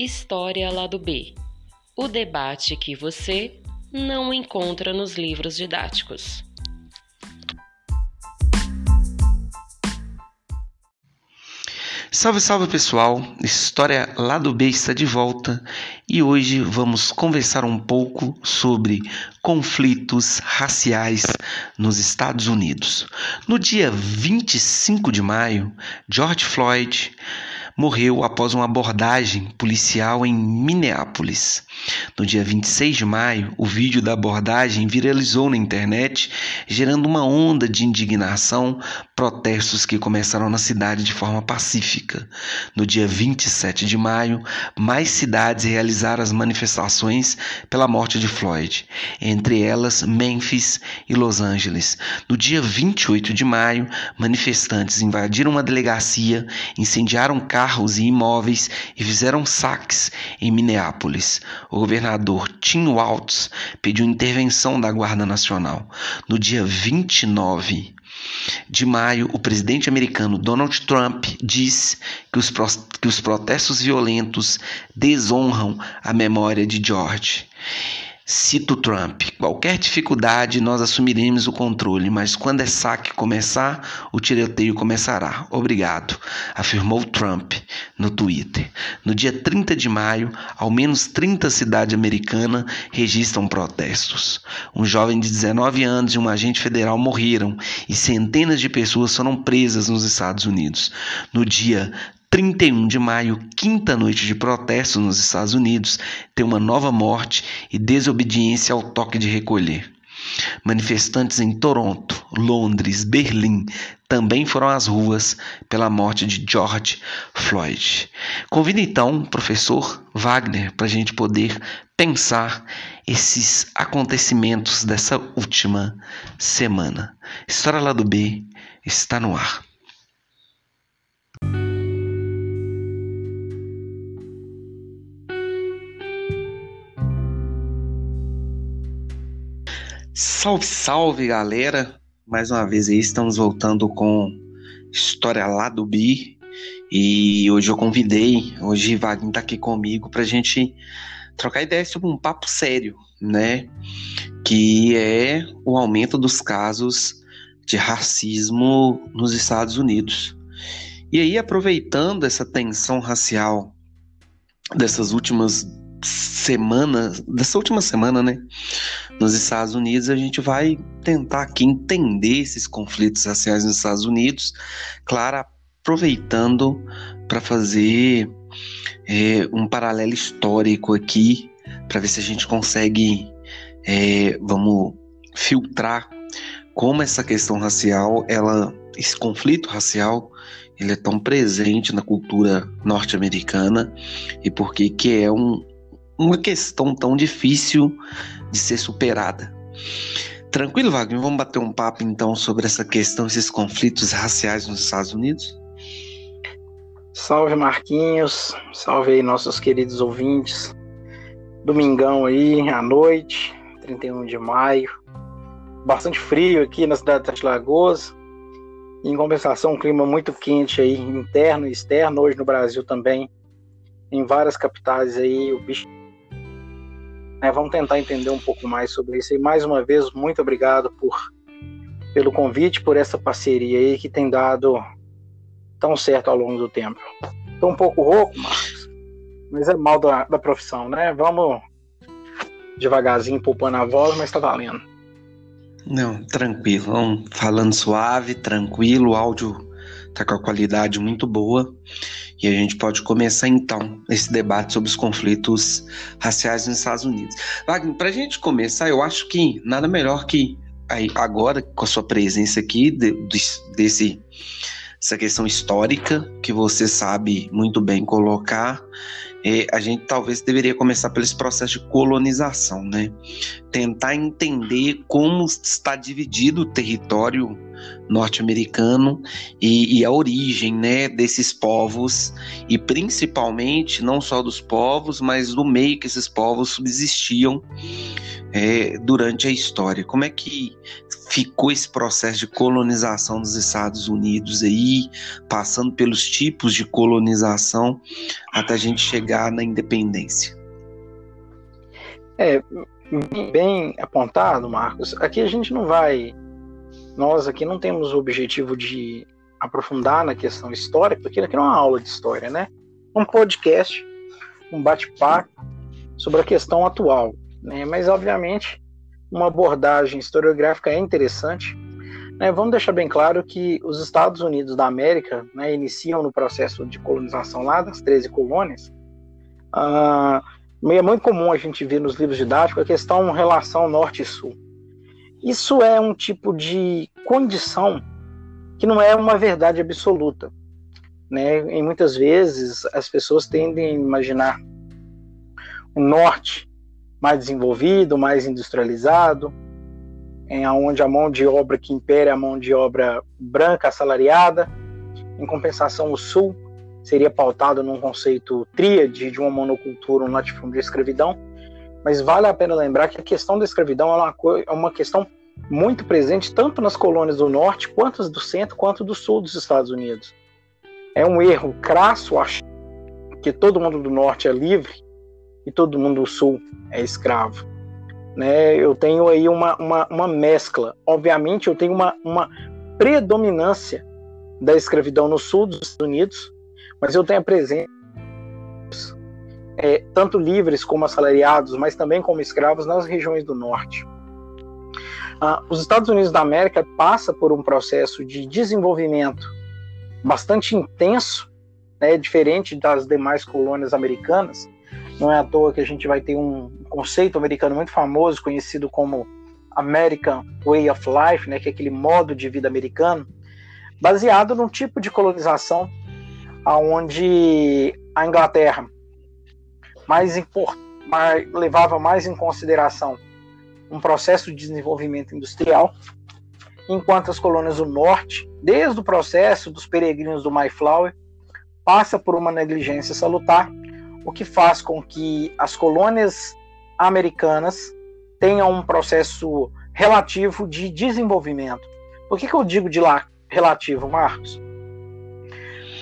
História Lado B o debate que você não encontra nos livros didáticos. Salve, salve pessoal! História Lado B está de volta e hoje vamos conversar um pouco sobre conflitos raciais nos Estados Unidos. No dia 25 de maio, George Floyd morreu após uma abordagem policial em Minneapolis. No dia 26 de maio, o vídeo da abordagem viralizou na internet, gerando uma onda de indignação, protestos que começaram na cidade de forma pacífica. No dia 27 de maio, mais cidades realizaram as manifestações pela morte de Floyd, entre elas Memphis e Los Angeles. No dia 28 de maio, manifestantes invadiram uma delegacia, incendiaram carros carros e imóveis e fizeram saques em Minneapolis. O governador Tim Waltz pediu intervenção da Guarda Nacional. No dia 29 de maio, o presidente americano Donald Trump diz que os, que os protestos violentos desonram a memória de George. Cito Trump: qualquer dificuldade nós assumiremos o controle, mas quando é saque começar, o tiroteio começará. Obrigado, afirmou Trump no Twitter. No dia 30 de maio, ao menos 30 cidades americanas registram protestos. Um jovem de 19 anos e um agente federal morreram e centenas de pessoas foram presas nos Estados Unidos. No dia 31 de maio, quinta noite de protestos nos Estados Unidos, tem uma nova morte e desobediência ao toque de recolher. Manifestantes em Toronto, Londres, Berlim também foram às ruas pela morte de George Floyd. Convido então o professor Wagner para a gente poder pensar esses acontecimentos dessa última semana. História lá do B está no ar. Salve, salve galera! Mais uma vez aí estamos voltando com História lá do Bi e hoje eu convidei, hoje Wagner tá aqui comigo pra gente trocar ideias sobre um papo sério, né? Que é o aumento dos casos de racismo nos Estados Unidos. E aí, aproveitando essa tensão racial dessas últimas semana, dessa última semana, né, nos Estados Unidos, a gente vai tentar aqui entender esses conflitos raciais nos Estados Unidos, claro, aproveitando para fazer é, um paralelo histórico aqui, para ver se a gente consegue, é, vamos filtrar como essa questão racial, ela, esse conflito racial, ele é tão presente na cultura norte-americana e porque que é um, uma questão tão difícil de ser superada. Tranquilo, Wagner? Vamos bater um papo então sobre essa questão, esses conflitos raciais nos Estados Unidos? Salve Marquinhos, salve aí nossos queridos ouvintes. Domingão aí, à noite, 31 de maio. Bastante frio aqui na cidade de Lagoas. Em compensação, um clima muito quente aí, interno e externo, hoje no Brasil também. Em várias capitais aí, o bicho né, vamos tentar entender um pouco mais sobre isso. E mais uma vez, muito obrigado por pelo convite, por essa parceria aí que tem dado tão certo ao longo do tempo. Estou um pouco rouco, Marcos, mas é mal da, da profissão, né? Vamos devagarzinho poupando a voz, mas está valendo. Não, tranquilo. Vamos falando suave, tranquilo, áudio tá com a qualidade muito boa. E a gente pode começar então esse debate sobre os conflitos raciais nos Estados Unidos. Wagner, para a gente começar, eu acho que nada melhor que agora, com a sua presença aqui, de, desse essa questão histórica que você sabe muito bem colocar, é, a gente talvez deveria começar pelo processo de colonização, né? Tentar entender como está dividido o território norte-americano e, e, a origem, né, desses povos e principalmente não só dos povos, mas do meio que esses povos subsistiam é, durante a história. Como é que ficou esse processo de colonização dos Estados Unidos aí, passando pelos tipos de colonização até a gente chegar na independência. É, bem apontado, Marcos. Aqui a gente não vai, nós aqui não temos o objetivo de aprofundar na questão histórica, porque aqui não é uma aula de história, né? Um podcast, um bate-papo sobre a questão atual, né? Mas obviamente uma abordagem historiográfica é interessante. Né? Vamos deixar bem claro que os Estados Unidos da América né, iniciam no processo de colonização lá das 13 colônias. Ah, é muito comum a gente ver nos livros didáticos a questão relação norte sul. Isso é um tipo de condição que não é uma verdade absoluta. Né? E muitas vezes as pessoas tendem a imaginar o norte mais desenvolvido, mais industrializado, em onde a mão de obra que impera é a mão de obra branca assalariada. Em compensação, o sul seria pautado num conceito tríade de uma monocultura, um latifúndio de escravidão. Mas vale a pena lembrar que a questão da escravidão é uma, é uma questão muito presente tanto nas colônias do norte, quanto do centro, quanto do sul dos Estados Unidos. É um erro crasso achar que todo mundo do norte é livre e todo mundo do sul é escravo. Né? Eu tenho aí uma, uma, uma mescla. Obviamente, eu tenho uma, uma predominância da escravidão no sul dos Estados Unidos, mas eu tenho a presença é, tanto livres como assalariados, mas também como escravos nas regiões do norte. Ah, os Estados Unidos da América passa por um processo de desenvolvimento bastante intenso, né, diferente das demais colônias americanas, não é à toa que a gente vai ter um conceito americano muito famoso, conhecido como American Way of Life, né, que é aquele modo de vida americano, baseado num tipo de colonização aonde a Inglaterra mais, levava mais em consideração um processo de desenvolvimento industrial, enquanto as colônias do norte, desde o processo dos peregrinos do Mayflower, passa por uma negligência salutar o que faz com que as colônias americanas tenham um processo relativo de desenvolvimento. Por que, que eu digo de lá relativo, Marcos?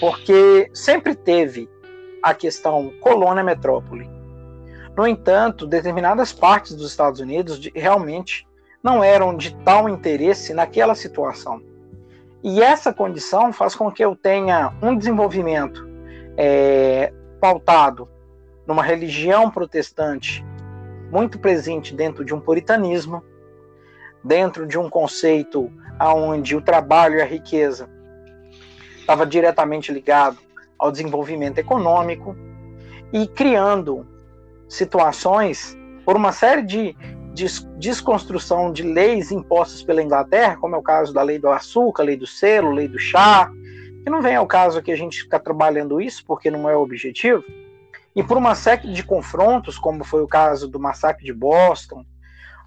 Porque sempre teve a questão colônia-metrópole. No entanto, determinadas partes dos Estados Unidos realmente não eram de tal interesse naquela situação. E essa condição faz com que eu tenha um desenvolvimento é, pautado numa religião protestante muito presente dentro de um puritanismo, dentro de um conceito aonde o trabalho e a riqueza estava diretamente ligado ao desenvolvimento econômico e criando situações por uma série de, de desconstrução de leis impostas pela Inglaterra, como é o caso da lei do açúcar, lei do selo, lei do chá, que não vem ao caso aqui a gente ficar trabalhando isso, porque não é o objetivo, e por uma série de confrontos, como foi o caso do massacre de Boston,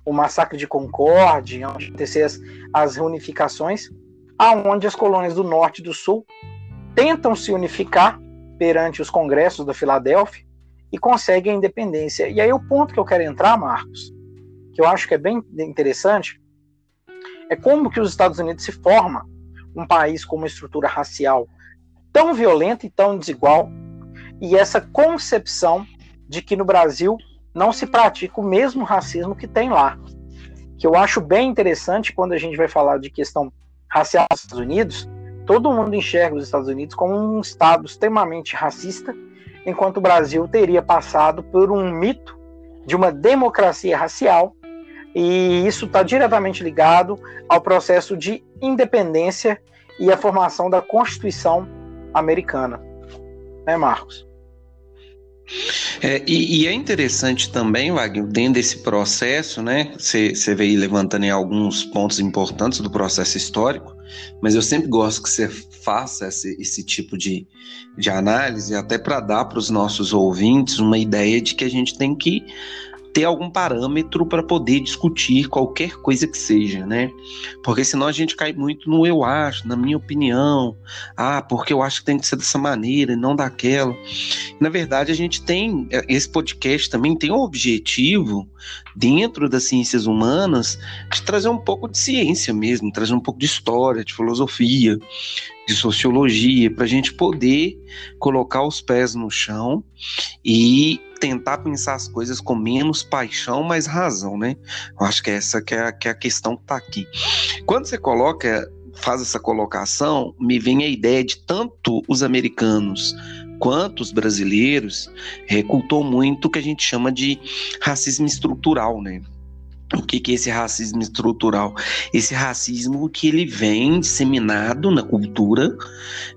o massacre de Concorde, onde aconteceram as, as reunificações, aonde as colônias do norte e do sul tentam se unificar perante os congressos da Filadélfia e conseguem a independência. E aí o ponto que eu quero entrar, Marcos, que eu acho que é bem interessante, é como que os Estados Unidos se forma um país com uma estrutura racial tão violenta e tão desigual, e essa concepção de que no Brasil não se pratica o mesmo racismo que tem lá. Que eu acho bem interessante quando a gente vai falar de questão racial nos Estados Unidos, todo mundo enxerga os Estados Unidos como um estado extremamente racista, enquanto o Brasil teria passado por um mito de uma democracia racial e isso está diretamente ligado ao processo de independência e a formação da Constituição americana. Né, Marcos? É, e, e, é interessante também, Wagner, dentro desse processo, né? Você veio levantando em alguns pontos importantes do processo histórico, mas eu sempre gosto que você faça esse, esse tipo de, de análise, até para dar para os nossos ouvintes uma ideia de que a gente tem que ter algum parâmetro para poder discutir qualquer coisa que seja, né? Porque senão a gente cai muito no eu acho, na minha opinião, ah, porque eu acho que tem que ser dessa maneira e não daquela. Na verdade, a gente tem esse podcast também tem o objetivo dentro das ciências humanas de trazer um pouco de ciência mesmo, trazer um pouco de história, de filosofia, de sociologia, para a gente poder colocar os pés no chão e tentar pensar as coisas com menos paixão, mais razão, né? Eu acho que é essa que é que é a questão que está aqui. Quando você coloca, faz essa colocação, me vem a ideia de tanto os americanos quanto os brasileiros é, muito o que a gente chama de racismo estrutural, né? O que, que é esse racismo estrutural? Esse racismo que ele vem disseminado na cultura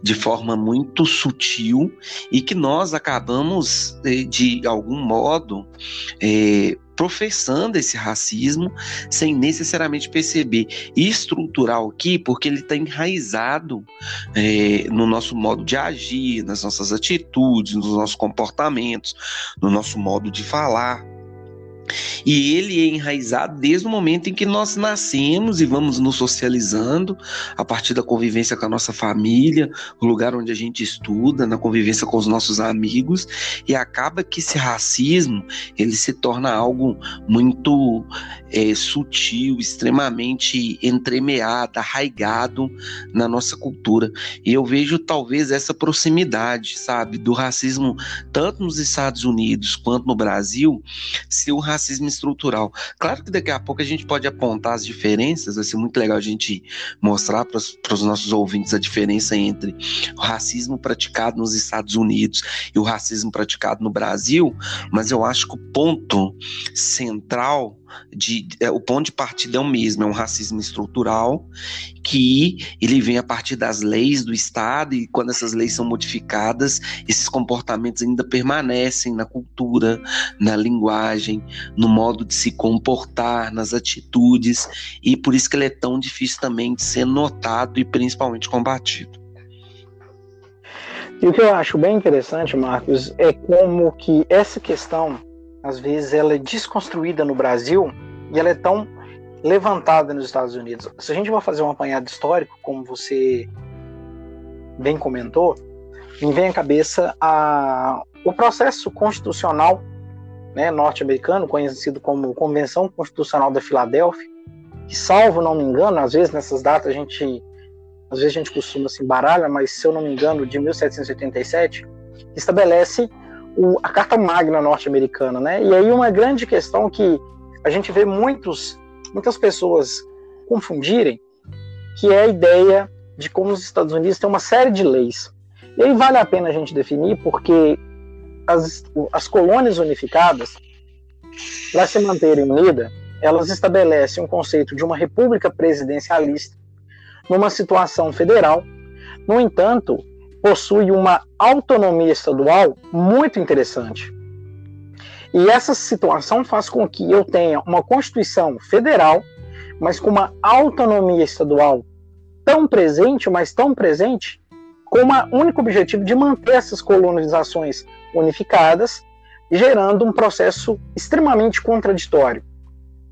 de forma muito sutil e que nós acabamos, eh, de algum modo, é, professando esse racismo sem necessariamente perceber. E estrutural aqui, porque ele está enraizado é, no nosso modo de agir, nas nossas atitudes, nos nossos comportamentos, no nosso modo de falar. E ele é enraizado desde o momento em que nós nascemos e vamos nos socializando a partir da convivência com a nossa família, o lugar onde a gente estuda, na convivência com os nossos amigos, e acaba que esse racismo ele se torna algo muito é, sutil, extremamente entremeado, arraigado na nossa cultura. E eu vejo talvez essa proximidade, sabe, do racismo tanto nos Estados Unidos quanto no Brasil, ser o racismo estrutural. Claro que daqui a pouco a gente pode apontar as diferenças, vai ser muito legal a gente mostrar para os nossos ouvintes a diferença entre o racismo praticado nos Estados Unidos e o racismo praticado no Brasil, mas eu acho que o ponto central de, é, o ponto de partida é o mesmo, é um racismo estrutural que ele vem a partir das leis do Estado e quando essas leis são modificadas, esses comportamentos ainda permanecem na cultura, na linguagem, no modo de se comportar, nas atitudes e por isso que ele é tão difícil também de ser notado e principalmente combatido. E o que eu acho bem interessante, Marcos, é como que essa questão às vezes ela é desconstruída no Brasil e ela é tão levantada nos Estados Unidos. Se a gente vai fazer um apanhado histórico, como você bem comentou, me vem à cabeça a, o processo constitucional né, norte-americano, conhecido como Convenção Constitucional da Filadélfia, que, salvo não me engano, às vezes nessas datas a gente, às vezes a gente costuma se embaralhar, mas se eu não me engano, de 1787, estabelece o, a Carta Magna norte-americana, né? E aí uma grande questão que a gente vê muitos, muitas pessoas confundirem, que é a ideia de como os Estados Unidos têm uma série de leis. E aí vale a pena a gente definir, porque as, as colônias unificadas, para se manterem unidas, elas estabelecem um conceito de uma república presidencialista numa situação federal. No entanto, possui uma autonomia estadual muito interessante. E essa situação faz com que eu tenha uma Constituição federal, mas com uma autonomia estadual tão presente, mas tão presente, com o único objetivo de manter essas colonizações unificadas, gerando um processo extremamente contraditório.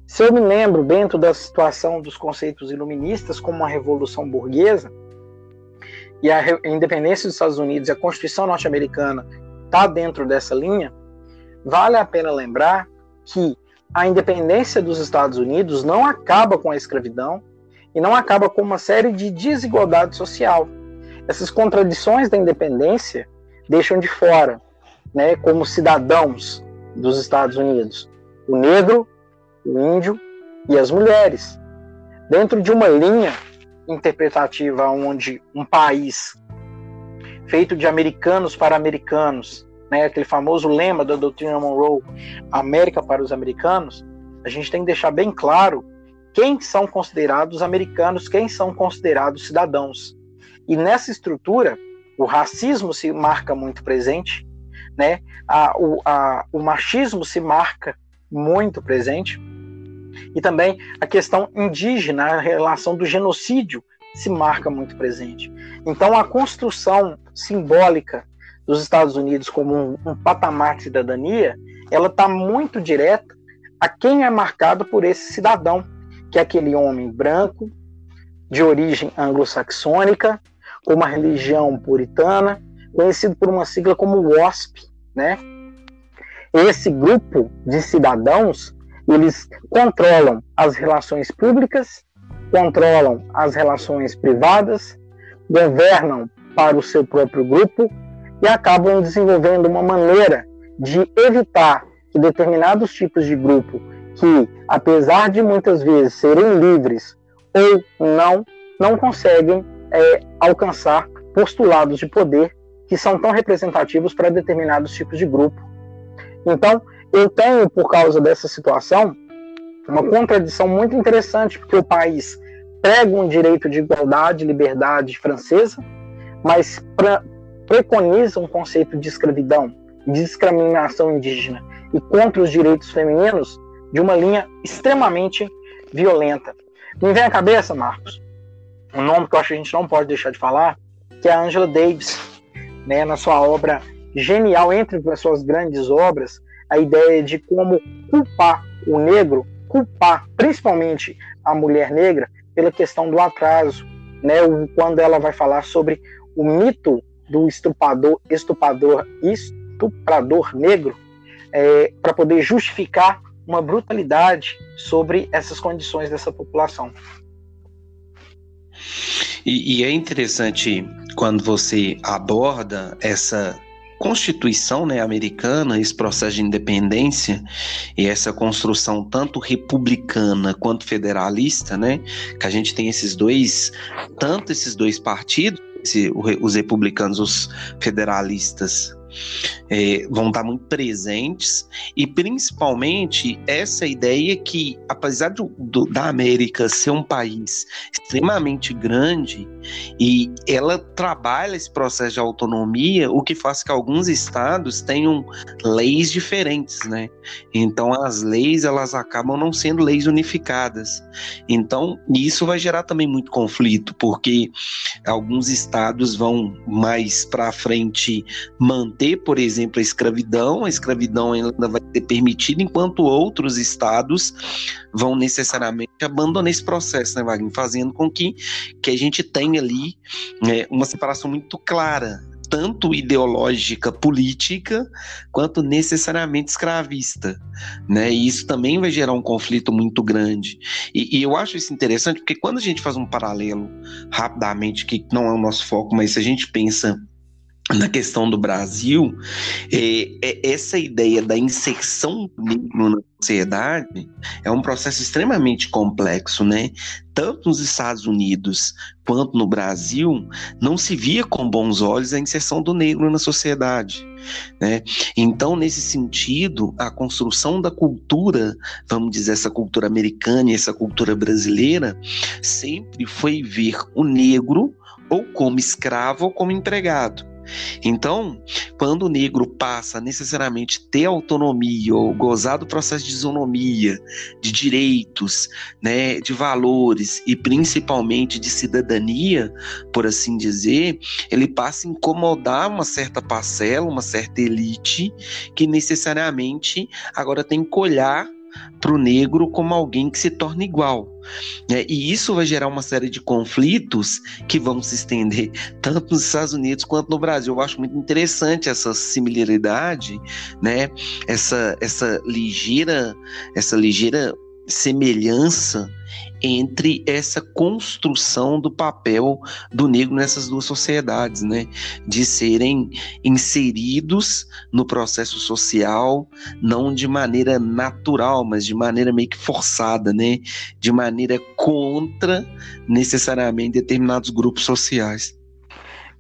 Se eu me lembro, dentro da situação dos conceitos iluministas, como a Revolução Burguesa, e a independência dos Estados Unidos e a Constituição norte-americana está dentro dessa linha, vale a pena lembrar que a independência dos Estados Unidos não acaba com a escravidão e não acaba com uma série de desigualdade social. Essas contradições da independência deixam de fora, né, como cidadãos dos Estados Unidos, o negro, o índio e as mulheres. Dentro de uma linha interpretativa onde um país feito de americanos para americanos, né, aquele famoso lema da doutrina Monroe, América para os americanos, a gente tem que deixar bem claro quem são considerados americanos, quem são considerados cidadãos. E nessa estrutura, o racismo se marca muito presente, né? A, o, a, o machismo se marca muito presente, e também a questão indígena, a relação do genocídio se marca muito presente. Então, a construção simbólica dos Estados Unidos como um, um patamar de cidadania, ela está muito direta a quem é marcado por esse cidadão, que é aquele homem branco, de origem anglo-saxônica, com uma religião puritana, conhecido por uma sigla como WASP, né? Esse grupo de cidadãos, eles controlam as relações públicas, controlam as relações privadas, governam para o seu próprio grupo e acabam desenvolvendo uma maneira de evitar que determinados tipos de grupo que, apesar de muitas vezes serem livres ou não, não conseguem é, alcançar postulados de poder que são tão representativos para determinados tipos de grupo. Então, eu tenho, por causa dessa situação, uma contradição muito interessante, porque o país prega um direito de igualdade liberdade francesa, mas pra, preconiza um conceito de escravidão, de discriminação indígena e contra os direitos femininos de uma linha extremamente violenta. Me vem à cabeça, Marcos, um nome que eu acho que a gente não pode deixar de falar, que é a Angela Davis, né, na sua obra genial, entre as suas grandes obras, a ideia de como culpar o negro, culpar principalmente a mulher negra pela questão do atraso, né, quando ela vai falar sobre o mito do estuprador, estuprador, estuprador negro, é, para poder justificar uma brutalidade sobre essas condições dessa população. E, e, é interessante quando você aborda essa Constituição né, americana, esse processo de independência e essa construção tanto republicana quanto federalista, né, que a gente tem esses dois, tanto esses dois partidos, os republicanos, os federalistas, é, vão estar muito presentes e principalmente essa ideia que, apesar do, do, da América ser um país extremamente grande e ela trabalha esse processo de autonomia, o que faz que alguns estados tenham leis diferentes, né? Então as leis elas acabam não sendo leis unificadas. Então isso vai gerar também muito conflito, porque alguns estados vão mais para frente manter, por exemplo, a escravidão, a escravidão ainda vai ser permitida, enquanto outros estados vão necessariamente abandonar esse processo, né, Wagner? Fazendo com que, que a gente tenha ali né, uma separação muito clara tanto ideológica política quanto necessariamente escravista, né? E isso também vai gerar um conflito muito grande. E, e, eu acho isso interessante porque quando a gente faz um paralelo rapidamente, que não é o nosso foco, mas se a gente pensa na questão do Brasil, é, é, essa ideia da inserção do negro na sociedade é um processo extremamente complexo, né? Tanto nos Estados Unidos quanto no Brasil, não se via com bons olhos a inserção do negro na sociedade. Né? Então, nesse sentido, a construção da cultura, vamos dizer, essa cultura americana e essa cultura brasileira, sempre foi ver o negro ou como escravo ou como empregado. Então, quando o negro passa necessariamente ter autonomia ou gozar do processo de isonomia, de direitos, né, de valores e principalmente de cidadania, por assim dizer, ele passa a incomodar uma certa parcela, uma certa elite que necessariamente agora tem que olhar para o negro como alguém que se torna igual. Né? E isso vai gerar uma série de conflitos que vão se estender tanto nos Estados Unidos quanto no Brasil. Eu acho muito interessante essa similaridade, né? essa, essa ligeira, essa ligeira semelhança entre essa construção do papel do negro nessas duas sociedades, né? De serem inseridos no processo social, não de maneira natural, mas de maneira meio que forçada, né? De maneira contra necessariamente determinados grupos sociais.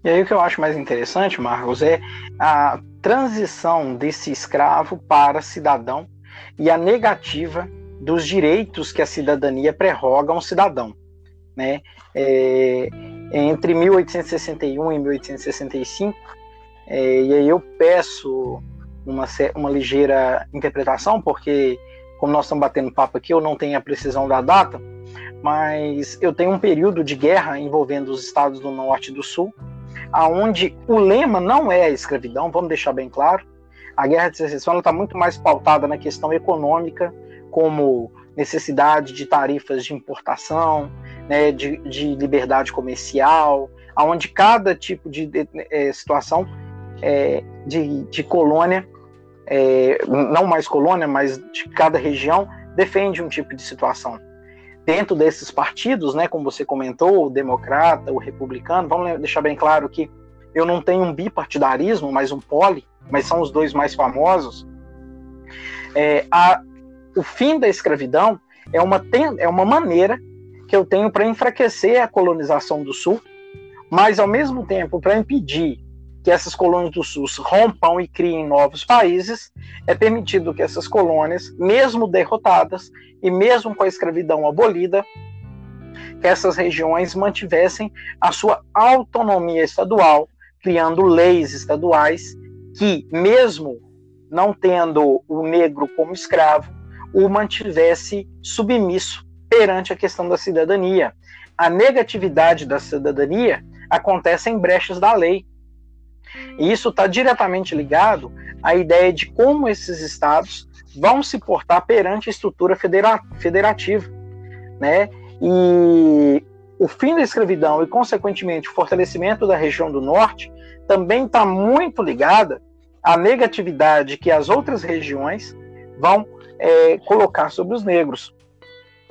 E aí o que eu acho mais interessante, Marcos, é a transição desse escravo para cidadão e a negativa dos direitos que a cidadania prerroga a um cidadão. Né? É, entre 1861 e 1865, é, e aí eu peço uma, uma ligeira interpretação, porque, como nós estamos batendo papo aqui, eu não tenho a precisão da data, mas eu tenho um período de guerra envolvendo os estados do norte e do sul, aonde o lema não é a escravidão, vamos deixar bem claro. A guerra de secessão está muito mais pautada na questão econômica como necessidade de tarifas de importação, né, de, de liberdade comercial, onde cada tipo de, de, de é, situação é, de, de, colônia, é, não mais colônia, mas de cada região, defende um tipo de situação. Dentro desses partidos, né, como você comentou, o democrata, o republicano, vamos deixar bem claro que eu não tenho um bipartidarismo, mas um poli, mas são os dois mais famosos. É, o fim da escravidão é uma, é uma maneira que eu tenho para enfraquecer a colonização do Sul, mas ao mesmo tempo para impedir que essas colônias do Sul rompam e criem novos países, é permitido que essas colônias, mesmo derrotadas e mesmo com a escravidão abolida, que essas regiões mantivessem a sua autonomia estadual, criando leis estaduais que, mesmo não tendo o negro como escravo, o mantivesse submisso perante a questão da cidadania. A negatividade da cidadania acontece em brechas da lei. E isso está diretamente ligado à ideia de como esses estados vão se portar perante a estrutura federa federativa. Né? E o fim da escravidão e, consequentemente, o fortalecimento da região do norte também está muito ligada à negatividade que as outras regiões vão é, colocar sobre os negros.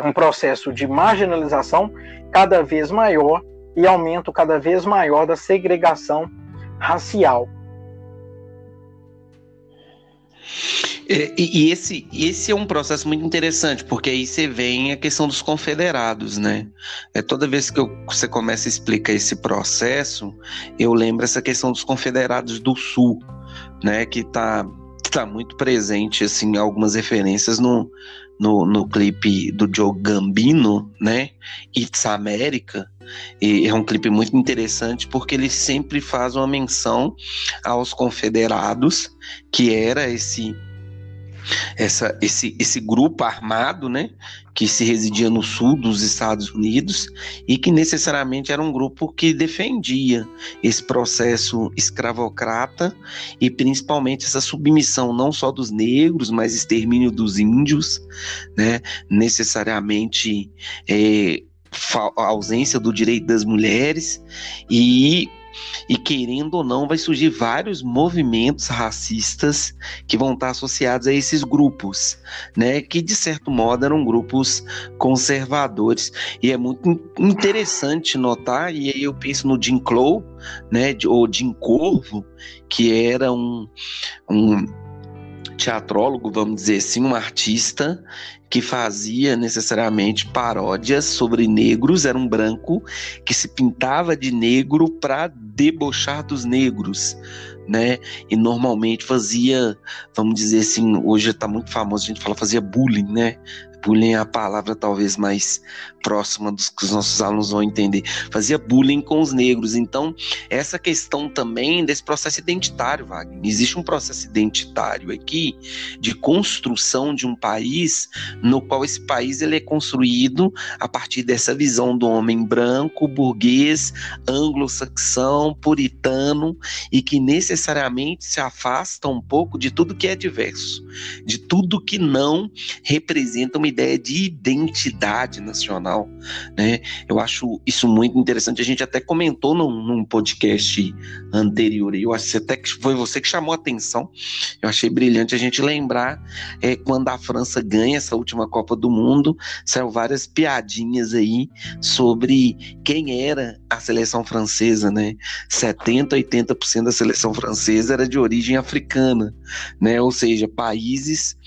Um processo de marginalização cada vez maior e aumento cada vez maior da segregação racial. É, e, esse, esse é um processo muito interessante, porque aí você vem a questão dos confederados, né? É, toda vez que eu, você começa a explicar esse processo, eu lembro essa questão dos confederados do Sul, né? Que está tá muito presente, assim, algumas referências no, no, no clipe do Joe Gambino, né? It's America. E é um clipe muito interessante porque ele sempre faz uma menção aos confederados, que era esse essa, esse, esse grupo armado, né, que se residia no sul dos Estados Unidos e que necessariamente era um grupo que defendia esse processo escravocrata e principalmente essa submissão não só dos negros, mas extermínio dos índios, né, necessariamente é, a ausência do direito das mulheres e e querendo ou não, vai surgir vários movimentos racistas que vão estar associados a esses grupos, né? Que de certo modo eram grupos conservadores. E é muito interessante notar, e aí eu penso no Jim Crow, né? Ou Jim Corvo, que era um, um teatrólogo, vamos dizer assim, um artista que fazia necessariamente paródias sobre negros, era um branco que se pintava de negro para debochar dos negros, né? E normalmente fazia, vamos dizer assim, hoje está muito famoso, a gente fala fazia bullying, né? Bullying é a palavra talvez mais próxima dos que os nossos alunos vão entender. Fazia bullying com os negros. Então, essa questão também desse processo identitário, Wagner. Existe um processo identitário aqui de construção de um país no qual esse país ele é construído a partir dessa visão do homem branco, burguês, anglo-saxão, puritano e que necessariamente se afasta um pouco de tudo que é diverso, de tudo que não representa uma ideia de identidade nacional, né? Eu acho isso muito interessante. A gente até comentou num, num podcast anterior, eu acho que até que foi você que chamou a atenção. Eu achei brilhante a gente lembrar é, quando a França ganha essa última Copa do Mundo, saiu várias piadinhas aí sobre quem era a seleção francesa, né? 70, 80% da seleção francesa era de origem africana, né? Ou seja, países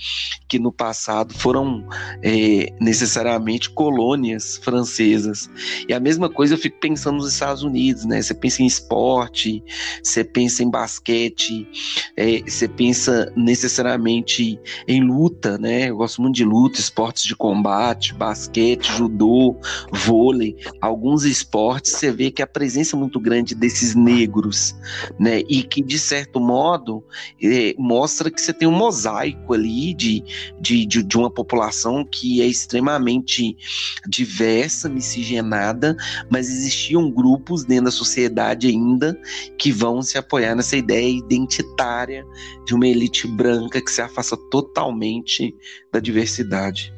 que no passado foram é, necessariamente colônias francesas. E a mesma coisa eu fico pensando nos Estados Unidos, né? Você pensa em esporte, você pensa em basquete, é, você pensa necessariamente em luta, né? Eu gosto muito de luta, esportes de combate, basquete, judô, vôlei, alguns esportes você vê que a presença muito grande desses negros, né, e que de certo modo é, mostra que você tem um mosaico ali de, de, de, de uma população que é extremamente diversa, miscigenada, mas existiam grupos dentro da sociedade ainda que vão se apoiar nessa ideia identitária de uma elite branca que se afasta totalmente da diversidade.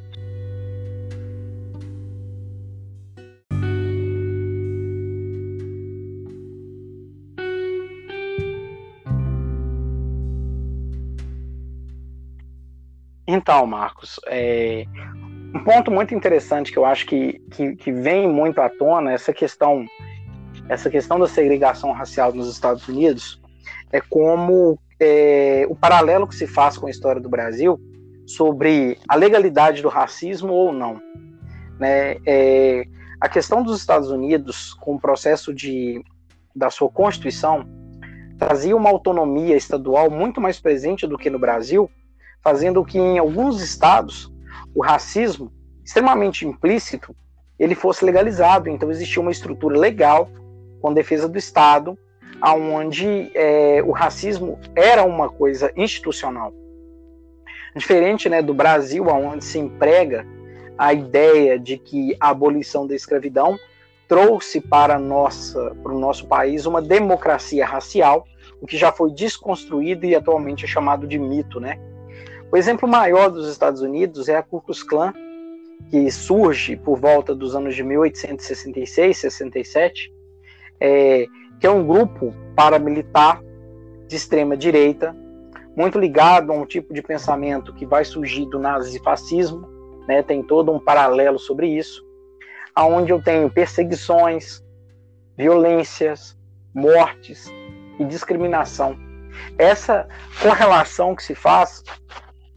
Então, Marcos, é, um ponto muito interessante que eu acho que, que, que, vem muito à tona essa questão essa questão da segregação racial nos Estados Unidos é como é, o paralelo que se faz com a história do Brasil sobre a legalidade do racismo ou não. Né? É, a questão dos Estados Unidos, com o processo de, da sua Constituição, trazia uma autonomia estadual muito mais presente do que no Brasil, fazendo que em alguns estados o racismo, extremamente implícito, ele fosse legalizado. Então existia uma estrutura legal com defesa do Estado, aonde é, o racismo era uma coisa institucional. Diferente né, do Brasil, onde se emprega a ideia de que a abolição da escravidão trouxe para, nossa, para o nosso país uma democracia racial, o que já foi desconstruído e atualmente é chamado de mito. Né? O exemplo maior dos Estados Unidos é a Ku Klux Klan, que surge por volta dos anos de 1866, 67, é, que é um grupo paramilitar de extrema direita muito ligado a um tipo de pensamento que vai surgir do nazifascismo, né? Tem todo um paralelo sobre isso, aonde eu tenho perseguições, violências, mortes e discriminação. Essa correlação que se faz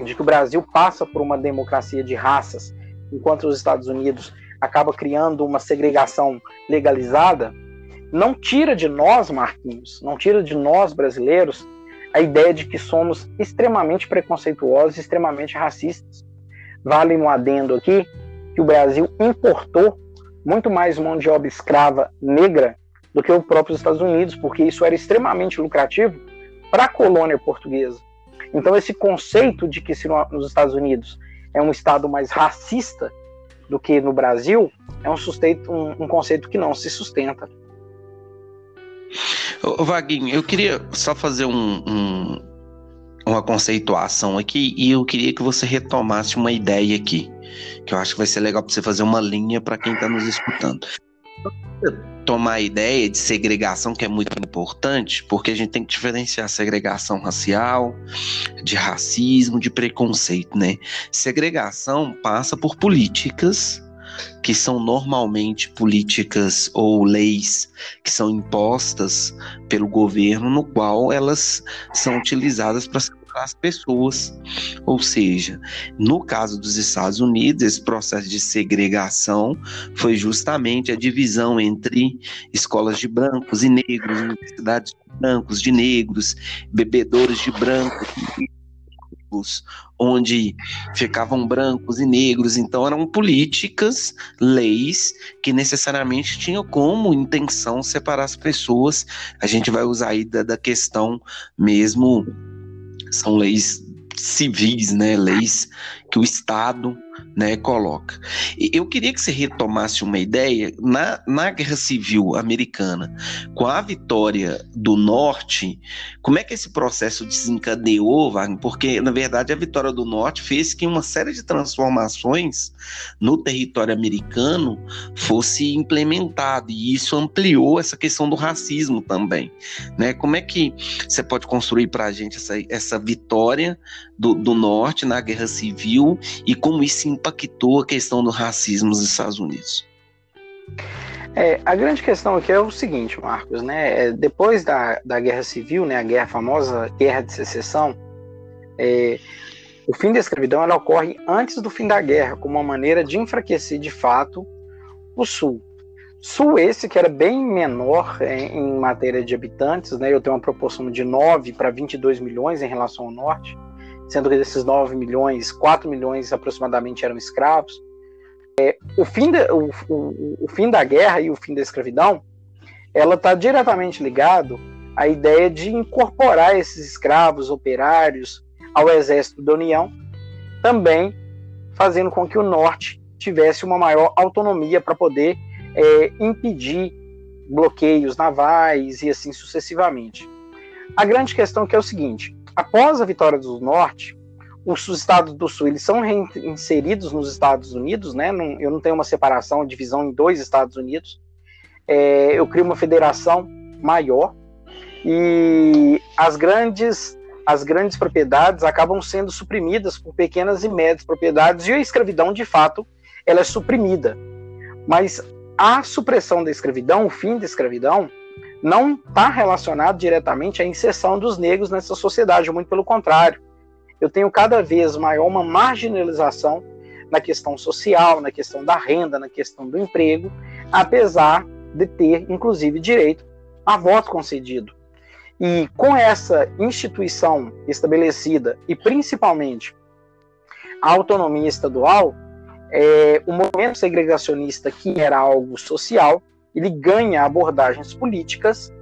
de que o Brasil passa por uma democracia de raças, enquanto os Estados Unidos acaba criando uma segregação legalizada, não tira de nós, Marquinhos, não tira de nós brasileiros a ideia de que somos extremamente preconceituosos, extremamente racistas. Vale um adendo aqui que o Brasil importou muito mais mão de obra escrava negra do que o próprio Estados Unidos, porque isso era extremamente lucrativo para a colônia portuguesa. Então, esse conceito de que se nos Estados Unidos é um Estado mais racista do que no Brasil é um, susteito, um, um conceito que não se sustenta. Ô, Vaguinho, eu queria só fazer um, um, uma conceituação aqui e eu queria que você retomasse uma ideia aqui, que eu acho que vai ser legal para você fazer uma linha para quem está nos escutando. Tomar a ideia de segregação, que é muito importante, porque a gente tem que diferenciar segregação racial, de racismo, de preconceito, né? Segregação passa por políticas que são normalmente políticas ou leis que são impostas pelo governo, no qual elas são utilizadas para as pessoas. Ou seja, no caso dos Estados Unidos, esse processo de segregação foi justamente a divisão entre escolas de brancos e negros, universidades de brancos, de negros, bebedores de brancos, onde ficavam brancos e negros, então eram políticas, leis que necessariamente tinham como intenção separar as pessoas. A gente vai usar aí da, da questão mesmo, são leis civis, né, leis que o Estado né, coloca. Eu queria que você retomasse uma ideia na, na Guerra Civil Americana, com a vitória do Norte, como é que esse processo desencadeou, Wagner? Porque, na verdade, a vitória do Norte fez que uma série de transformações no território americano fosse implementada, e isso ampliou essa questão do racismo também. Né? Como é que você pode construir para a gente essa, essa vitória do, do Norte na Guerra Civil e como isso impactou a questão do racismo nos Estados Unidos? É, a grande questão aqui é o seguinte, Marcos, né? É, depois da, da Guerra Civil, né, a guerra a famosa Guerra de Secessão, é, o fim da escravidão ela ocorre antes do fim da guerra, como uma maneira de enfraquecer de fato o Sul. Sul esse que era bem menor é, em matéria de habitantes, né? Eu tenho uma proporção de 9 para 22 milhões em relação ao Norte sendo que desses 9 milhões, 4 milhões aproximadamente eram escravos. É, o, fim de, o, o, o, fim da guerra e o fim da escravidão ela está diretamente ligado à ideia de incorporar esses escravos operários ao exército da União, também fazendo com que o norte tivesse uma maior autonomia para poder é, impedir bloqueios navais e assim sucessivamente. A grande questão que é o seguinte: após a vitória do norte, os estados do sul eles são reinseridos nos Estados Unidos, né? Não, eu não tenho uma separação, divisão em dois Estados Unidos. É, eu crio uma federação maior e as grandes as grandes propriedades acabam sendo suprimidas por pequenas e médias propriedades e a escravidão de fato ela é suprimida. Mas a supressão da escravidão, o fim da escravidão, não está relacionado diretamente à inserção dos negros nessa sociedade, muito pelo contrário. Eu tenho cada vez maior uma marginalização na questão social, na questão da renda, na questão do emprego, apesar de ter, inclusive, direito a voto concedido. E com essa instituição estabelecida, e principalmente a autonomia estadual, é, o movimento segregacionista, que era algo social, ele ganha abordagens políticas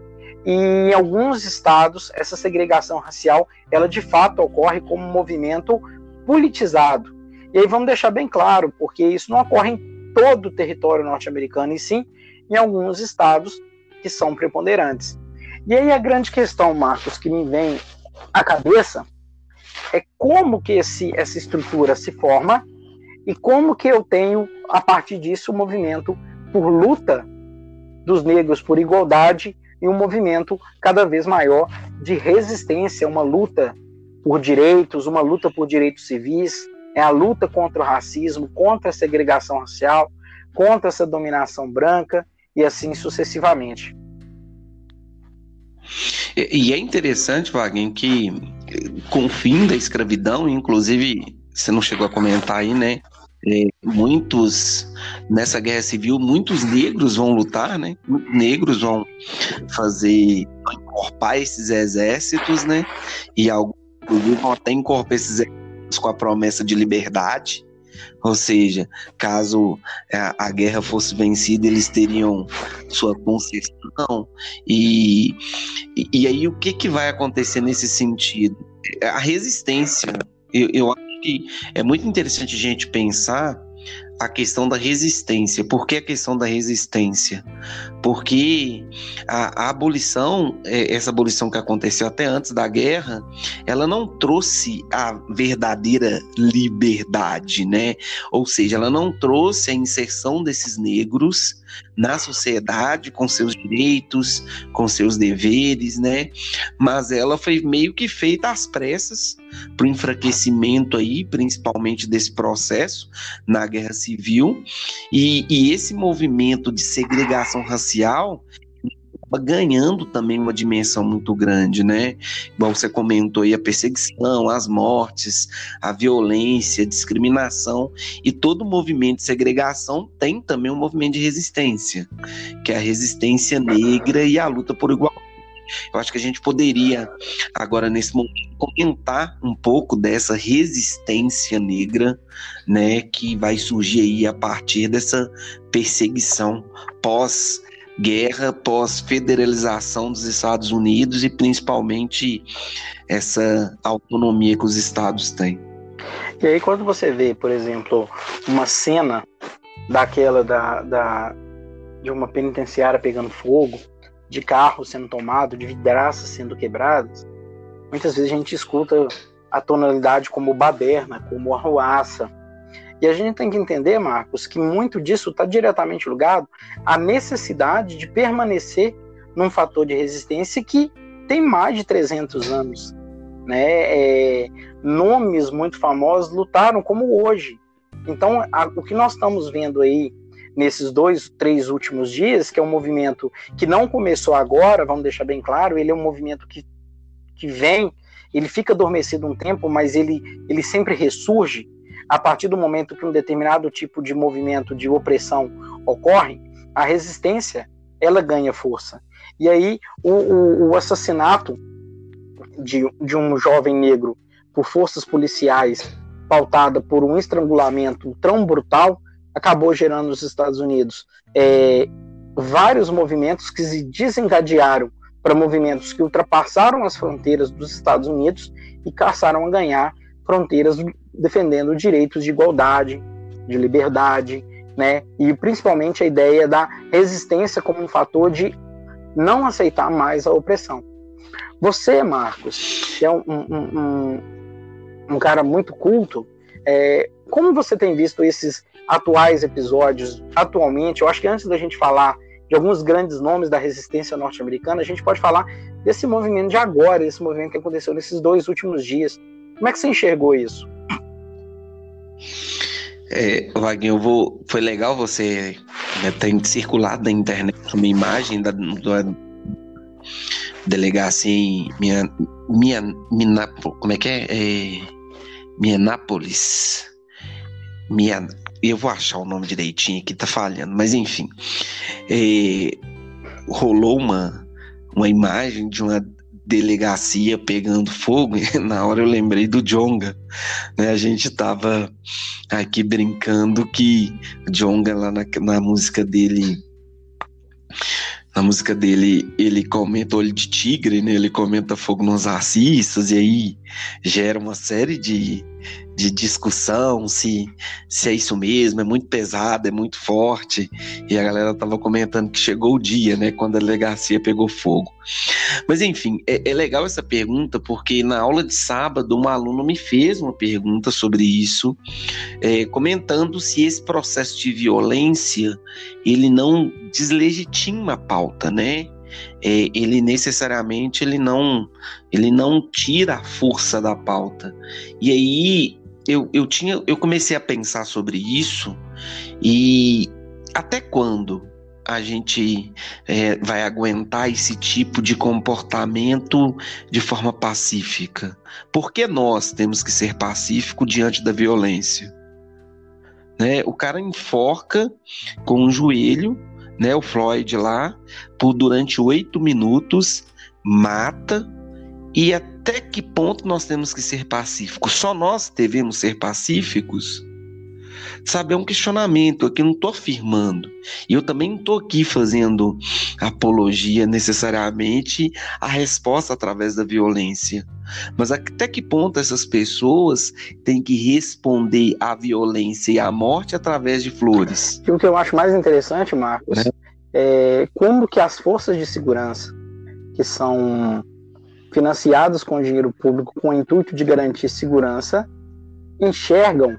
e em alguns estados essa segregação racial ela de fato ocorre como um movimento politizado. E aí vamos deixar bem claro, porque isso não ocorre em todo o território norte-americano, e sim em alguns estados que são preponderantes. E aí a grande questão, Marcos, que me vem à cabeça é como que esse, essa estrutura se forma e como que eu tenho, a partir disso, o um movimento por luta dos negros por igualdade e um movimento cada vez maior de resistência, uma luta por direitos, uma luta por direitos civis, é a luta contra o racismo, contra a segregação racial, contra essa dominação branca e assim sucessivamente. E é interessante, Wagner, que com o fim da escravidão, inclusive, você não chegou a comentar aí, né? É, muitos nessa guerra civil, muitos negros vão lutar, né? Negros vão fazer incorporar esses exércitos, né? E alguns vão até incorporar esses exércitos com a promessa de liberdade. Ou seja, caso a, guerra fosse vencida, eles teriam sua concessão. E, e, aí, o que, que vai acontecer nesse sentido? A resistência. Eu, eu que é muito interessante a gente pensar a questão da resistência. Por que a questão da resistência? Porque a, a, abolição, é, essa abolição que aconteceu até antes da guerra, ela não trouxe a verdadeira liberdade, né? Ou seja, ela não trouxe a inserção desses negros na sociedade com seus direitos, com seus deveres, né? Mas ela foi meio que feita às pressas para o enfraquecimento aí, principalmente desse processo na Guerra Civil, e, e esse movimento de segregação racial ganhando também uma dimensão muito grande, né? Igual você comentou aí, a perseguição, as mortes, a violência, a discriminação e todo movimento de segregação tem também um movimento de resistência, que é a resistência negra e a luta por igualdade. Eu acho que a gente poderia, agora nesse momento, comentar um pouco dessa resistência negra, né, que vai surgir aí a partir dessa perseguição pós guerra pós-federalização dos Estados Unidos e principalmente essa autonomia que os estados têm. E aí quando você vê, por exemplo, uma cena daquela da, da de uma penitenciária pegando fogo, de carro sendo tomado, de vidraças sendo quebradas, muitas vezes a gente escuta a tonalidade como baderna, como arruaça, e a gente tem que entender, Marcos, que muito disso está diretamente ligado à necessidade de permanecer num fator de resistência que tem mais de 300 anos. Né? É, nomes muito famosos lutaram como hoje. Então, a, o que nós estamos vendo aí nesses dois, três últimos dias, que é um movimento que não começou agora, vamos deixar bem claro, ele é um movimento que, que vem, ele fica adormecido um tempo, mas ele, ele sempre ressurge a partir do momento que um determinado tipo de movimento de opressão ocorre, a resistência ela ganha força. E aí o, o, o assassinato de, de um jovem negro por forças policiais pautada por um estrangulamento tão brutal acabou gerando nos Estados Unidos é, vários movimentos que se desencadearam para movimentos que ultrapassaram as fronteiras dos Estados Unidos e caçaram a ganhar fronteiras defendendo direitos de igualdade, de liberdade, né? E principalmente a ideia da resistência como um fator de não aceitar mais a opressão. Você, Marcos, que é um, um, um, um cara muito culto, é, como você tem visto esses atuais episódios atualmente? Eu acho que antes da gente falar de alguns grandes nomes da resistência norte-americana, a gente pode falar desse movimento de agora, desse movimento que aconteceu nesses dois últimos dias. Como é que você enxergou isso? É, eu vou. Foi legal você né, ter circulado na internet uma imagem da, da delegacia em minha, minha, minha, como é que é? é Mianápolis. Minha, eu vou achar o nome direitinho aqui, tá falhando, mas enfim. É, rolou uma, uma imagem de uma delegacia pegando fogo, na hora eu lembrei do Jonga. Né? A gente tava aqui brincando que Jonga lá na, na música dele. Na música dele, ele comenta olho de tigre, né? Ele comenta fogo nos racistas, e aí gera uma série de, de discussão se, se é isso mesmo, é muito pesado, é muito forte. E a galera tava comentando que chegou o dia, né, quando a delegacia pegou fogo. Mas enfim, é, é legal essa pergunta porque na aula de sábado um aluno me fez uma pergunta sobre isso, é, comentando se esse processo de violência ele não deslegitima a pauta, né? Ele necessariamente ele não ele não tira a força da pauta. E aí eu, eu tinha eu comecei a pensar sobre isso e até quando a gente é, vai aguentar esse tipo de comportamento de forma pacífica? Por que nós temos que ser pacíficos diante da violência? Né? O cara enforca com o um joelho né, o Floyd lá, por durante oito minutos, mata. E até que ponto nós temos que ser pacíficos? Só nós devemos ser pacíficos? Sabe, é um questionamento aqui, não estou afirmando. E eu também não estou aqui fazendo apologia necessariamente à resposta através da violência. Mas até que ponto essas pessoas têm que responder à violência e à morte através de flores? E o que eu acho mais interessante, Marcos, né? é como que as forças de segurança, que são financiadas com dinheiro público com o intuito de garantir segurança, enxergam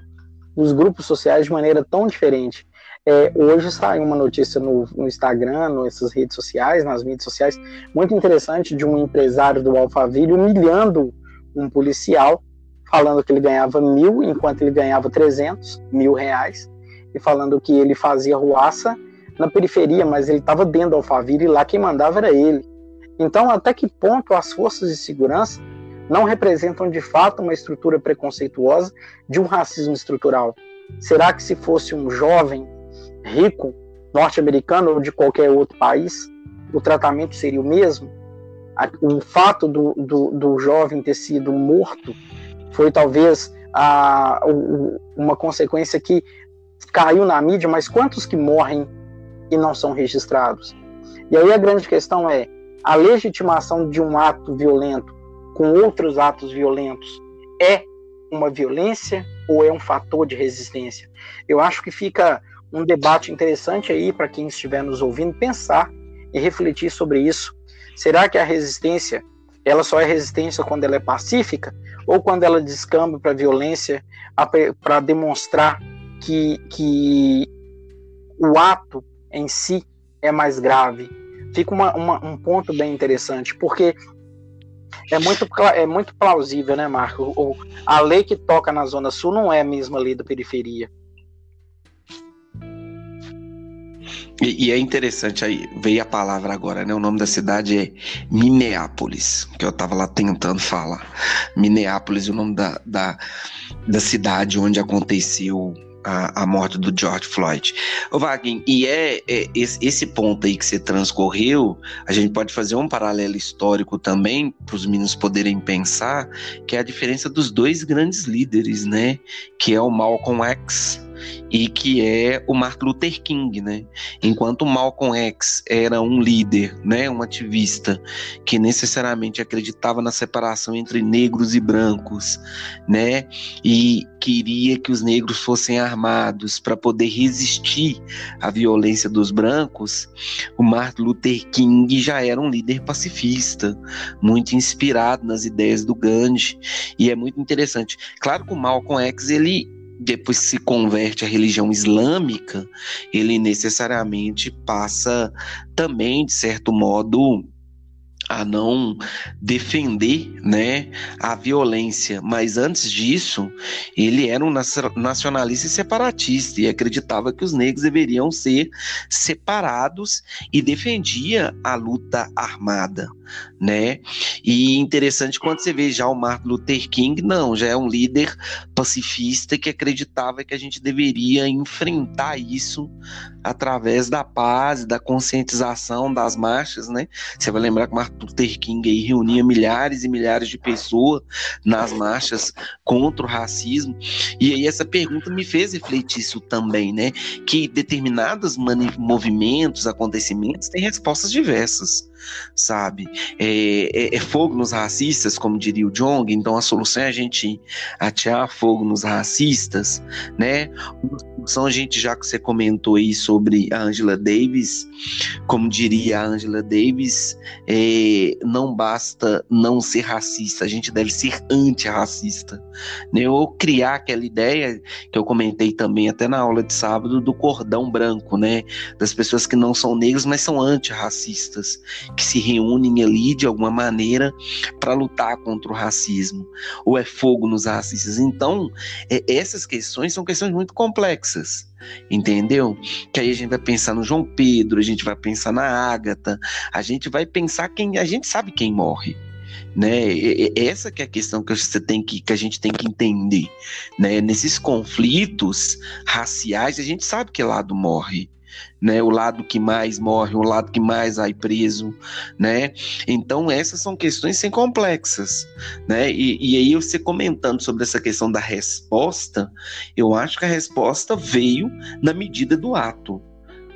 os grupos sociais de maneira tão diferente. É, hoje saiu uma notícia no, no, Instagram, nessas redes sociais, nas mídias sociais, muito interessante de um empresário do Alphaville humilhando um policial, falando que ele ganhava mil, enquanto ele ganhava 300 mil reais, e falando que ele fazia ruaça na periferia, mas ele estava dentro do Alphaville e lá quem mandava era ele. Então, até que ponto as forças de segurança não representam de fato uma estrutura preconceituosa de um racismo estrutural. Será que se fosse um jovem rico, norte-americano ou de qualquer outro país, o tratamento seria o mesmo? O fato do, do, do jovem ter sido morto foi talvez a, uma consequência que caiu na mídia, mas quantos que morrem e não são registrados? E aí a grande questão é a legitimação de um ato violento com outros atos violentos é uma violência ou é um fator de resistência? Eu acho que fica um debate interessante aí para quem estiver nos ouvindo pensar e refletir sobre isso. Será que a resistência ela só é resistência quando ela é pacífica ou quando ela descamba para violência para demonstrar que, que o ato em si é mais grave? Fica uma, uma, um ponto bem interessante, porque é muito, é muito plausível, né, Marco? O, a lei que toca na Zona Sul não é a mesma lei da periferia. E, e, é interessante, aí veio a palavra agora, né? O nome da cidade é Minneapolis, que eu tava lá tentando falar. Minneapolis, o nome da, da, da cidade onde aconteceu a, a morte do George Floyd. Ô Wagner, e é, é esse, ponto aí que você transcorreu, a gente pode fazer um paralelo histórico também, para os meninos poderem pensar, que é a diferença dos dois grandes líderes, né? Que é o Malcolm X e que é o Martin Luther King, né? Enquanto Malcolm X era um líder, né, um ativista que necessariamente acreditava na separação entre negros e brancos, né? E queria que os negros fossem armados para poder resistir à violência dos brancos, o Martin Luther King já era um líder pacifista, muito inspirado nas ideias do Gandhi, e é muito interessante. Claro que o Malcolm X ele depois se converte à religião islâmica, ele necessariamente passa também, de certo modo, a não defender né, a violência. Mas antes disso, ele era um nacionalista e separatista e acreditava que os negros deveriam ser separados e defendia a luta armada. Né? E interessante quando você vê já o Martin Luther King, não, já é um líder pacifista que acreditava que a gente deveria enfrentar isso através da paz, da conscientização das marchas, né? Você vai lembrar que Martin Luther King aí reunia milhares e milhares de pessoas nas marchas contra o racismo. E aí essa pergunta me fez refletir isso também, né? Que determinados movimentos, acontecimentos têm respostas diversas sabe? É, é, é, fogo nos racistas, como diria o Jong, então a solução é a gente atear fogo nos racistas, né? Uma solução, a gente, já que você comentou aí sobre a Angela Davis, como diria a Angela Davis, é, não basta não ser racista, a gente deve ser antirracista, né? Ou criar aquela ideia que eu comentei também até na aula de sábado do cordão branco, né? Das pessoas que não são negras, mas são antirracistas que se reúnem ali de alguma maneira para lutar contra o racismo, ou é fogo nos racistas. Então, é, essas questões são questões muito complexas entendeu? Que aí a gente vai pensar no João Pedro, a gente vai pensar na Ágata, a gente vai pensar quem a gente sabe quem morre. Né? Essa que é a questão que você tem que, que a gente tem que entender, né? Nesses conflitos raciais, a gente sabe que lado morre, né? O lado que mais morre, o lado que mais vai preso, né? Então essas são questões sem complexas, né? E, e aí você comentando sobre essa questão da resposta, eu acho que a resposta veio na medida do ato,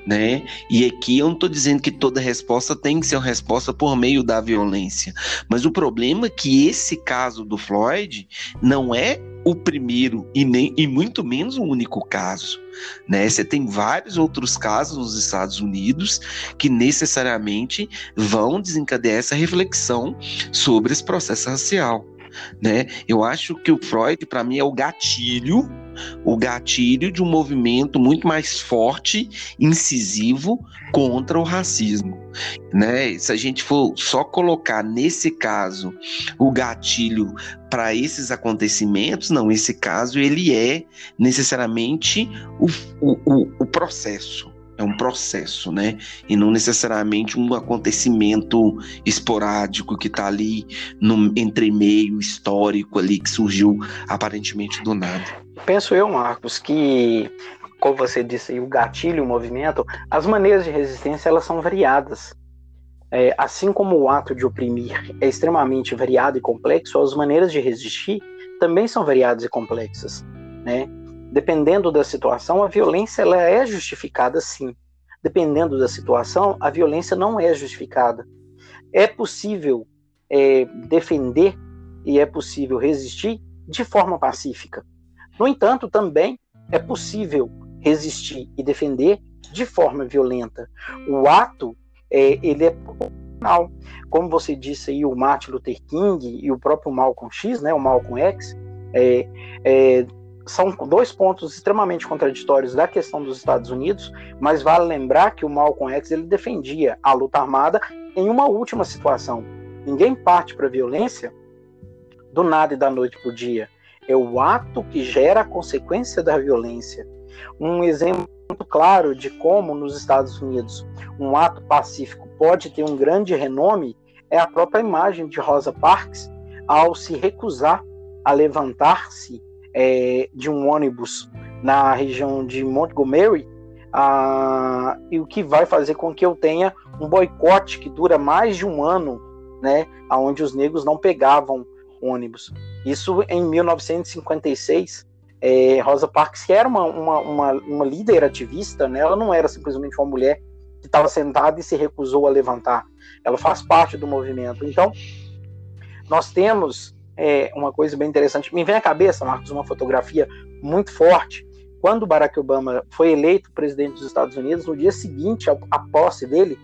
né? E aqui eu não estou dizendo que toda resposta tem que ser uma resposta por meio da violência, mas o problema é que esse caso do Floyd não é o primeiro e nem e muito menos o único caso, né? Você tem vários outros casos nos Estados Unidos que necessariamente vão desencadear essa reflexão sobre esse processo racial, né? Eu acho que o Freud para mim é o gatilho o gatilho de um movimento muito mais forte, incisivo contra o racismo, né? Se a gente for só colocar nesse caso o gatilho para esses acontecimentos, não, esse caso ele é necessariamente o, o, o processo, é um processo, né? E não necessariamente um acontecimento esporádico que está ali no entremeio histórico ali que surgiu aparentemente do nada. Penso eu, Marcos, que como você disse, o gatilho, o movimento, as maneiras de resistência elas são variadas. É, assim como o ato de oprimir é extremamente variado e complexo, as maneiras de resistir também são variadas e complexas, né? Dependendo da situação, a violência ela é justificada sim. Dependendo da situação, a violência não é justificada. É possível é, defender e é possível resistir de forma pacífica. No entanto, também é possível resistir e defender de forma violenta. O ato é, ele é proporcional. Como você disse aí, o Martin Luther King e o próprio Malcolm X, né, o Malcolm X, é, é, são dois pontos extremamente contraditórios da questão dos Estados Unidos, mas vale lembrar que o Malcolm X ele defendia a luta armada em uma última situação. Ninguém parte para a violência do nada e da noite para o dia. É o ato que gera a consequência da violência. Um exemplo muito claro de como nos Estados Unidos um ato pacífico pode ter um grande renome é a própria imagem de Rosa Parks ao se recusar a levantar-se é, de um ônibus na região de Montgomery, ah, e o que vai fazer com que eu tenha um boicote que dura mais de um ano, né, onde os negros não pegavam ônibus. Isso em 1956, É, Rosa Parks, que era uma, uma, uma, uma, líder ativista, né? ela não era simplesmente uma mulher que estava sentada e se recusou a levantar. Ela faz parte do movimento. Então, nós temos é, uma coisa bem interessante. Me vem à cabeça, Marcos, uma fotografia muito forte. Quando Barack Obama foi eleito presidente dos Estados Unidos, no dia seguinte à posse dele,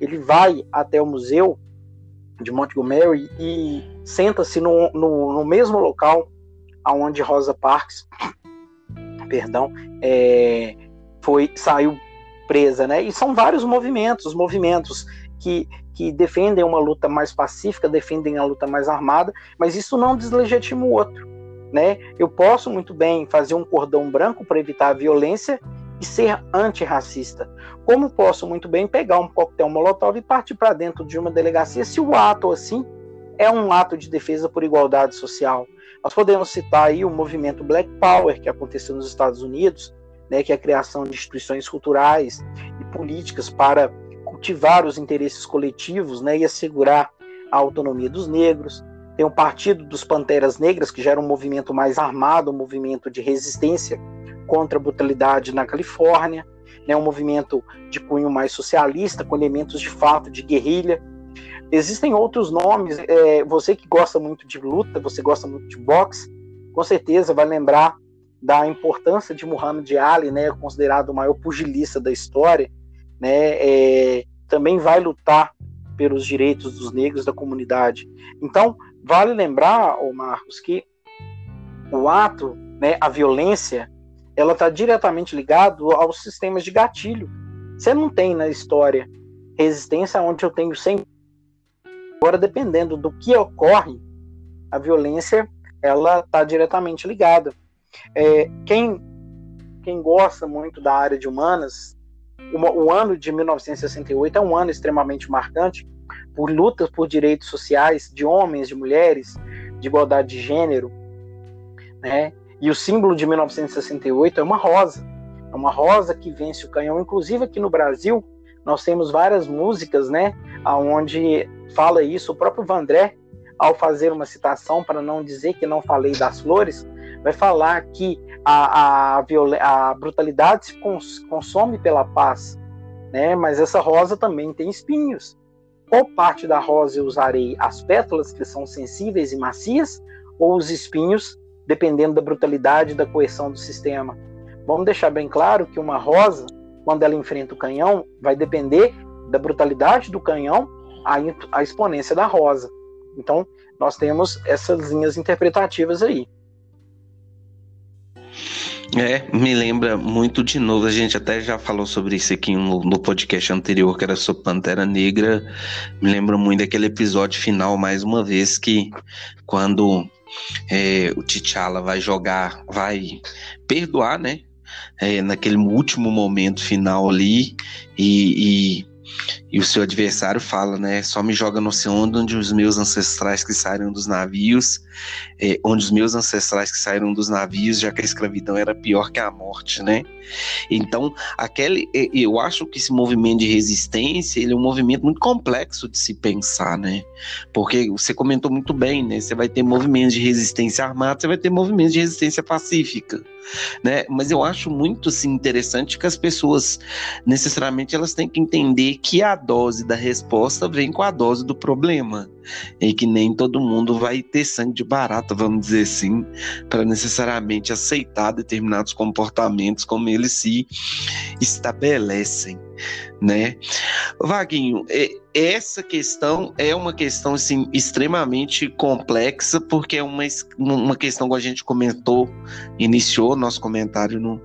ele vai até o museu de Montgomery e senta-se no, no, no, mesmo local aonde Rosa Parks, perdão, é, foi saiu presa, né? E são vários movimentos, movimentos que, que defendem uma luta mais pacífica, defendem a luta mais armada, mas isso não deslegitima o outro, né? Eu posso muito bem fazer um cordão branco para evitar a violência e ser antirracista. Como posso muito bem pegar um coquetel molotov e partir para dentro de uma delegacia se o ato assim é um ato de defesa por igualdade social. Nós podemos citar aí o movimento Black Power que aconteceu nos Estados Unidos, né, que é a criação de instituições culturais e políticas para cultivar os interesses coletivos né, e assegurar a autonomia dos negros. Tem o Partido dos Panteras Negras, que já era um movimento mais armado, um movimento de resistência contra a brutalidade na Califórnia, né, um movimento de cunho mais socialista, com elementos de fato de guerrilha. Existem outros nomes, é, você que gosta muito de luta, você gosta muito de boxe, com certeza vai lembrar da importância de Muhammad Ali, né, considerado o maior pugilista da história, né, é, também vai lutar pelos direitos dos negros da comunidade. Então, vale lembrar, oh Marcos, que o ato, né, a violência, ela está diretamente ligado aos sistemas de gatilho. Você não tem na história resistência onde eu tenho 100 agora dependendo do que ocorre, a violência ela está diretamente ligada. É, quem quem gosta muito da área de humanas, o, ano de 1968 é um ano extremamente marcante por lutas por direitos sociais de homens, de mulheres, de igualdade de gênero, né? E o símbolo de 1968 é uma rosa. É uma rosa que vence o canhão. Inclusive aqui no Brasil, nós temos várias músicas, né? Onde fala isso. O próprio Vandré, ao fazer uma citação, para não dizer que não falei das flores, vai falar que a, a, a brutalidade se cons consome pela paz, né? Mas essa rosa também tem espinhos. Qual parte da rosa eu usarei? As pétalas, que são sensíveis e macias, ou os espinhos, dependendo da brutalidade da coerção do sistema. Vamos deixar bem claro que uma rosa, quando ela enfrenta o canhão, vai depender da brutalidade do canhão, a, a exponência da rosa. Então, nós temos essas linhas interpretativas aí. É, me lembra muito de novo, a gente até já falou sobre isso aqui no, no, podcast anterior, que era sobre Pantera Negra. Me lembra muito daquele episódio final, mais uma vez, que quando é, o T'Challa vai jogar, vai perdoar, né? É, naquele último momento final ali e, e e o seu adversário fala, né? Só me joga no oceano onde os meus ancestrais que saíram dos navios, é, onde os meus ancestrais que saíram dos navios, já que a escravidão era pior que a morte, né? Então, aquele, eu acho que esse movimento de resistência, ele é um movimento muito complexo de se pensar, né? Porque você comentou muito bem, né? Você vai ter movimentos de resistência armada, você vai ter movimentos de resistência pacífica, né? Mas eu acho muito assim, interessante que as pessoas necessariamente elas têm que entender que a dose da resposta vem com a dose do problema. E que nem todo mundo vai ter sangue de barata, vamos dizer assim, para necessariamente aceitar determinados comportamentos como eles se estabelecem, né? Vaguinho, essa questão é uma questão assim extremamente complexa porque é uma, uma questão que a gente comentou, iniciou nosso comentário no,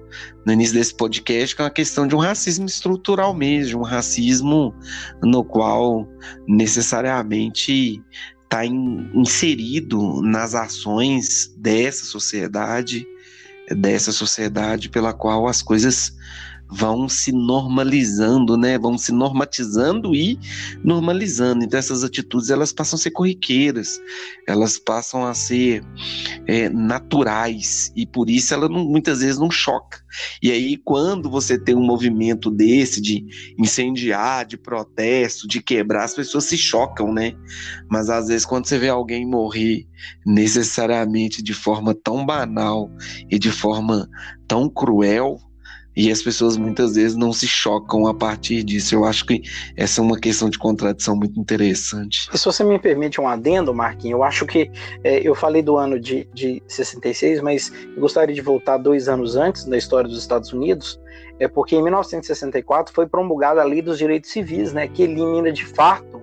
no início desse podcast, que é uma questão de um racismo estrutural mesmo, um racismo no qual necessariamente está in, inserido nas ações dessa sociedade, dessa sociedade pela qual as coisas vão se normalizando, né? Vão se normatizando e normalizando. Então essas atitudes elas passam a ser corriqueiras, elas passam a ser é, naturais e por isso ela não, muitas vezes não choca. E aí quando você tem um movimento desse de incendiar, de protesto, de quebrar, as pessoas se chocam, né? Mas às vezes quando você vê alguém morrer necessariamente de forma tão banal e de forma tão cruel, e as pessoas muitas vezes não se chocam a partir disso. Eu acho que essa é uma questão de contradição muito interessante. E se você me permite um adendo, Marquinhos, eu acho que é, eu falei do ano de, de 66, mas eu gostaria de voltar dois anos antes da história dos Estados Unidos, é porque em 1964 foi promulgada a Lei dos Direitos Civis, né, que elimina de fato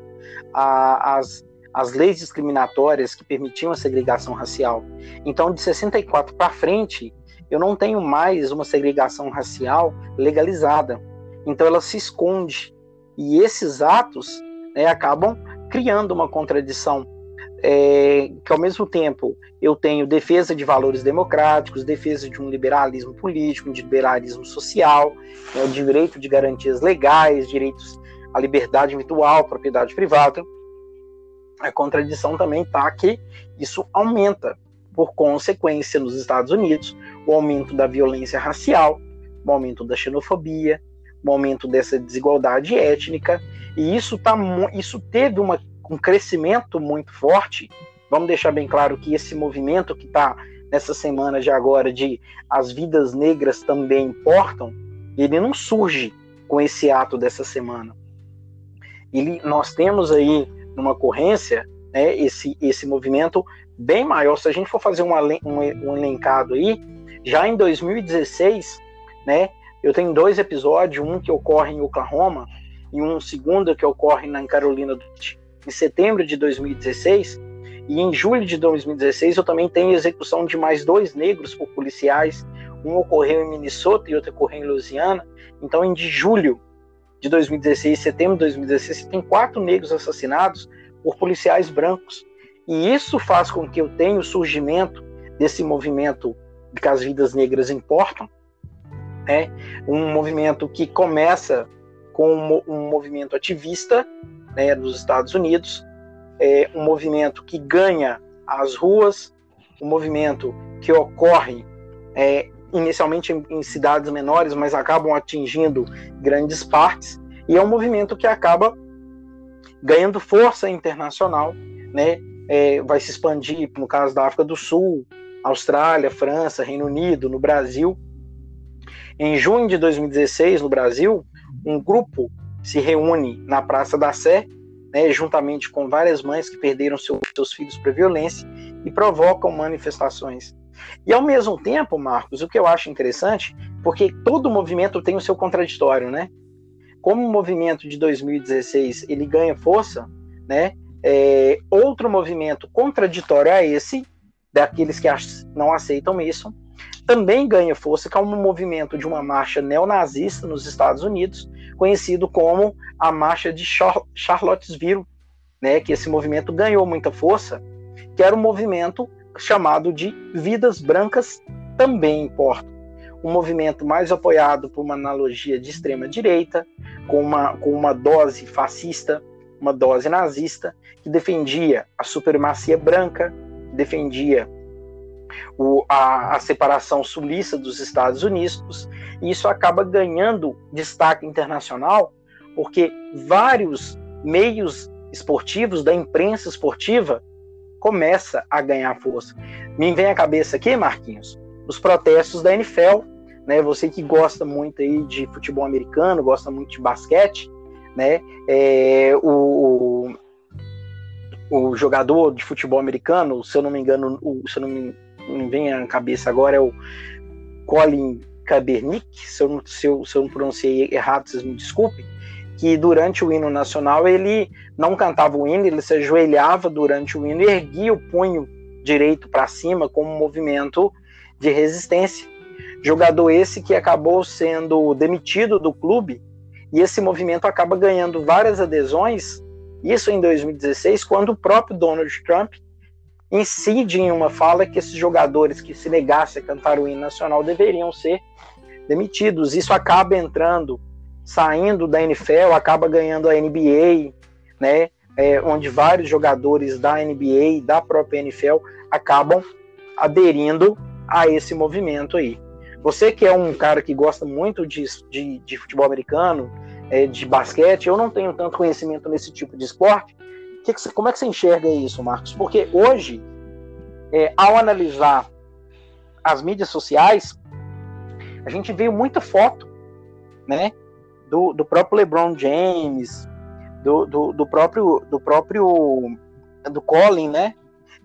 a, as as leis discriminatórias que permitiam a segregação racial. Então, de 64 para frente, eu não tenho mais uma segregação racial legalizada. Então ela se esconde. E esses atos né, acabam criando uma contradição. É, que ao mesmo tempo eu tenho defesa de valores democráticos, defesa de um liberalismo político, de liberalismo social, né, direito de garantias legais, direitos à liberdade individual, propriedade privada. A contradição também está que isso aumenta por consequência, nos Estados Unidos, o aumento da violência racial, o aumento da xenofobia, o aumento dessa desigualdade étnica, e isso, tá, isso teve uma, um crescimento muito forte. Vamos deixar bem claro que esse movimento que está nessa semana de agora de as vidas negras também importam, ele não surge com esse ato dessa semana. Ele, nós temos aí numa ocorrência né, esse, esse movimento bem maior. Se a gente for fazer um, um, um elencado aí, já em 2016, né, eu tenho dois episódios, um que ocorre em Oklahoma e um segundo que ocorre na Carolina do Norte, em setembro de 2016. E em julho de 2016 eu também tenho execução de mais dois negros por policiais. Um ocorreu em Minnesota e outro ocorreu em Louisiana. Então, em de julho de 2016, setembro de 2016, tem quatro negros assassinados por policiais brancos. E isso faz com que eu tenha o surgimento desse movimento que as vidas negras importam, né? um movimento que começa com um movimento ativista né, nos Estados Unidos, é um movimento que ganha as ruas, um movimento que ocorre é, inicialmente em, em cidades menores, mas acabam atingindo grandes partes, e é um movimento que acaba ganhando força internacional, né? É, vai se expandir, no caso da África do Sul, Austrália, França, Reino Unido, no Brasil. Em junho de 2016, no Brasil, um grupo se reúne na Praça da Sé, né, juntamente com várias mães que perderam seu, seus filhos para violência e provocam manifestações. E ao mesmo tempo, Marcos, o que eu acho interessante, porque todo movimento tem o seu contraditório, né? como o movimento de 2016 ele ganha força, né? É, outro movimento contraditório a esse, daqueles que não aceitam isso, também ganha força, que é um movimento de uma marcha neonazista nos Estados Unidos, conhecido como a Marcha de Charlottesville, né, que esse movimento ganhou muita força, que era um movimento chamado de Vidas Brancas Também Importam. Um movimento mais apoiado por uma analogia de extrema direita, com uma, com uma dose fascista, uma dose nazista, que defendia a supremacia branca, defendia o, a, a, separação sulista dos Estados Unidos, e isso acaba ganhando destaque internacional, porque vários meios esportivos, da imprensa esportiva, começa a ganhar força. Me vem à cabeça aqui, Marquinhos, os protestos da NFL, né? Você que gosta muito aí de futebol americano, gosta muito de basquete, né? É, o, o jogador de futebol americano, se eu não me engano, o, se eu não me, não vem à cabeça agora, é o Colin Kaepernick, se eu, se eu, se eu não pronunciei errado, vocês me desculpem, que durante o hino nacional ele não cantava o hino, ele se ajoelhava durante o hino e erguia o punho direito para cima como um movimento de resistência. Jogador esse que acabou sendo demitido do clube e esse movimento acaba ganhando várias adesões. Isso em 2016, quando o próprio Donald Trump incide em uma fala que esses jogadores que se negassem a cantar o hino nacional deveriam ser demitidos. Isso acaba entrando, saindo da NFL, acaba ganhando a NBA, né? É, onde vários jogadores da NBA, da própria NFL, acabam aderindo a esse movimento aí. Você que é um cara que gosta muito de, de, de futebol americano, é, de basquete, eu não tenho tanto conhecimento nesse tipo de esporte. Que que como é que você enxerga isso, Marcos? Porque hoje, é, ao analisar as mídias sociais, a gente vê muita foto, né, do, do próprio LeBron James, do, do, do próprio do próprio do Colin, né,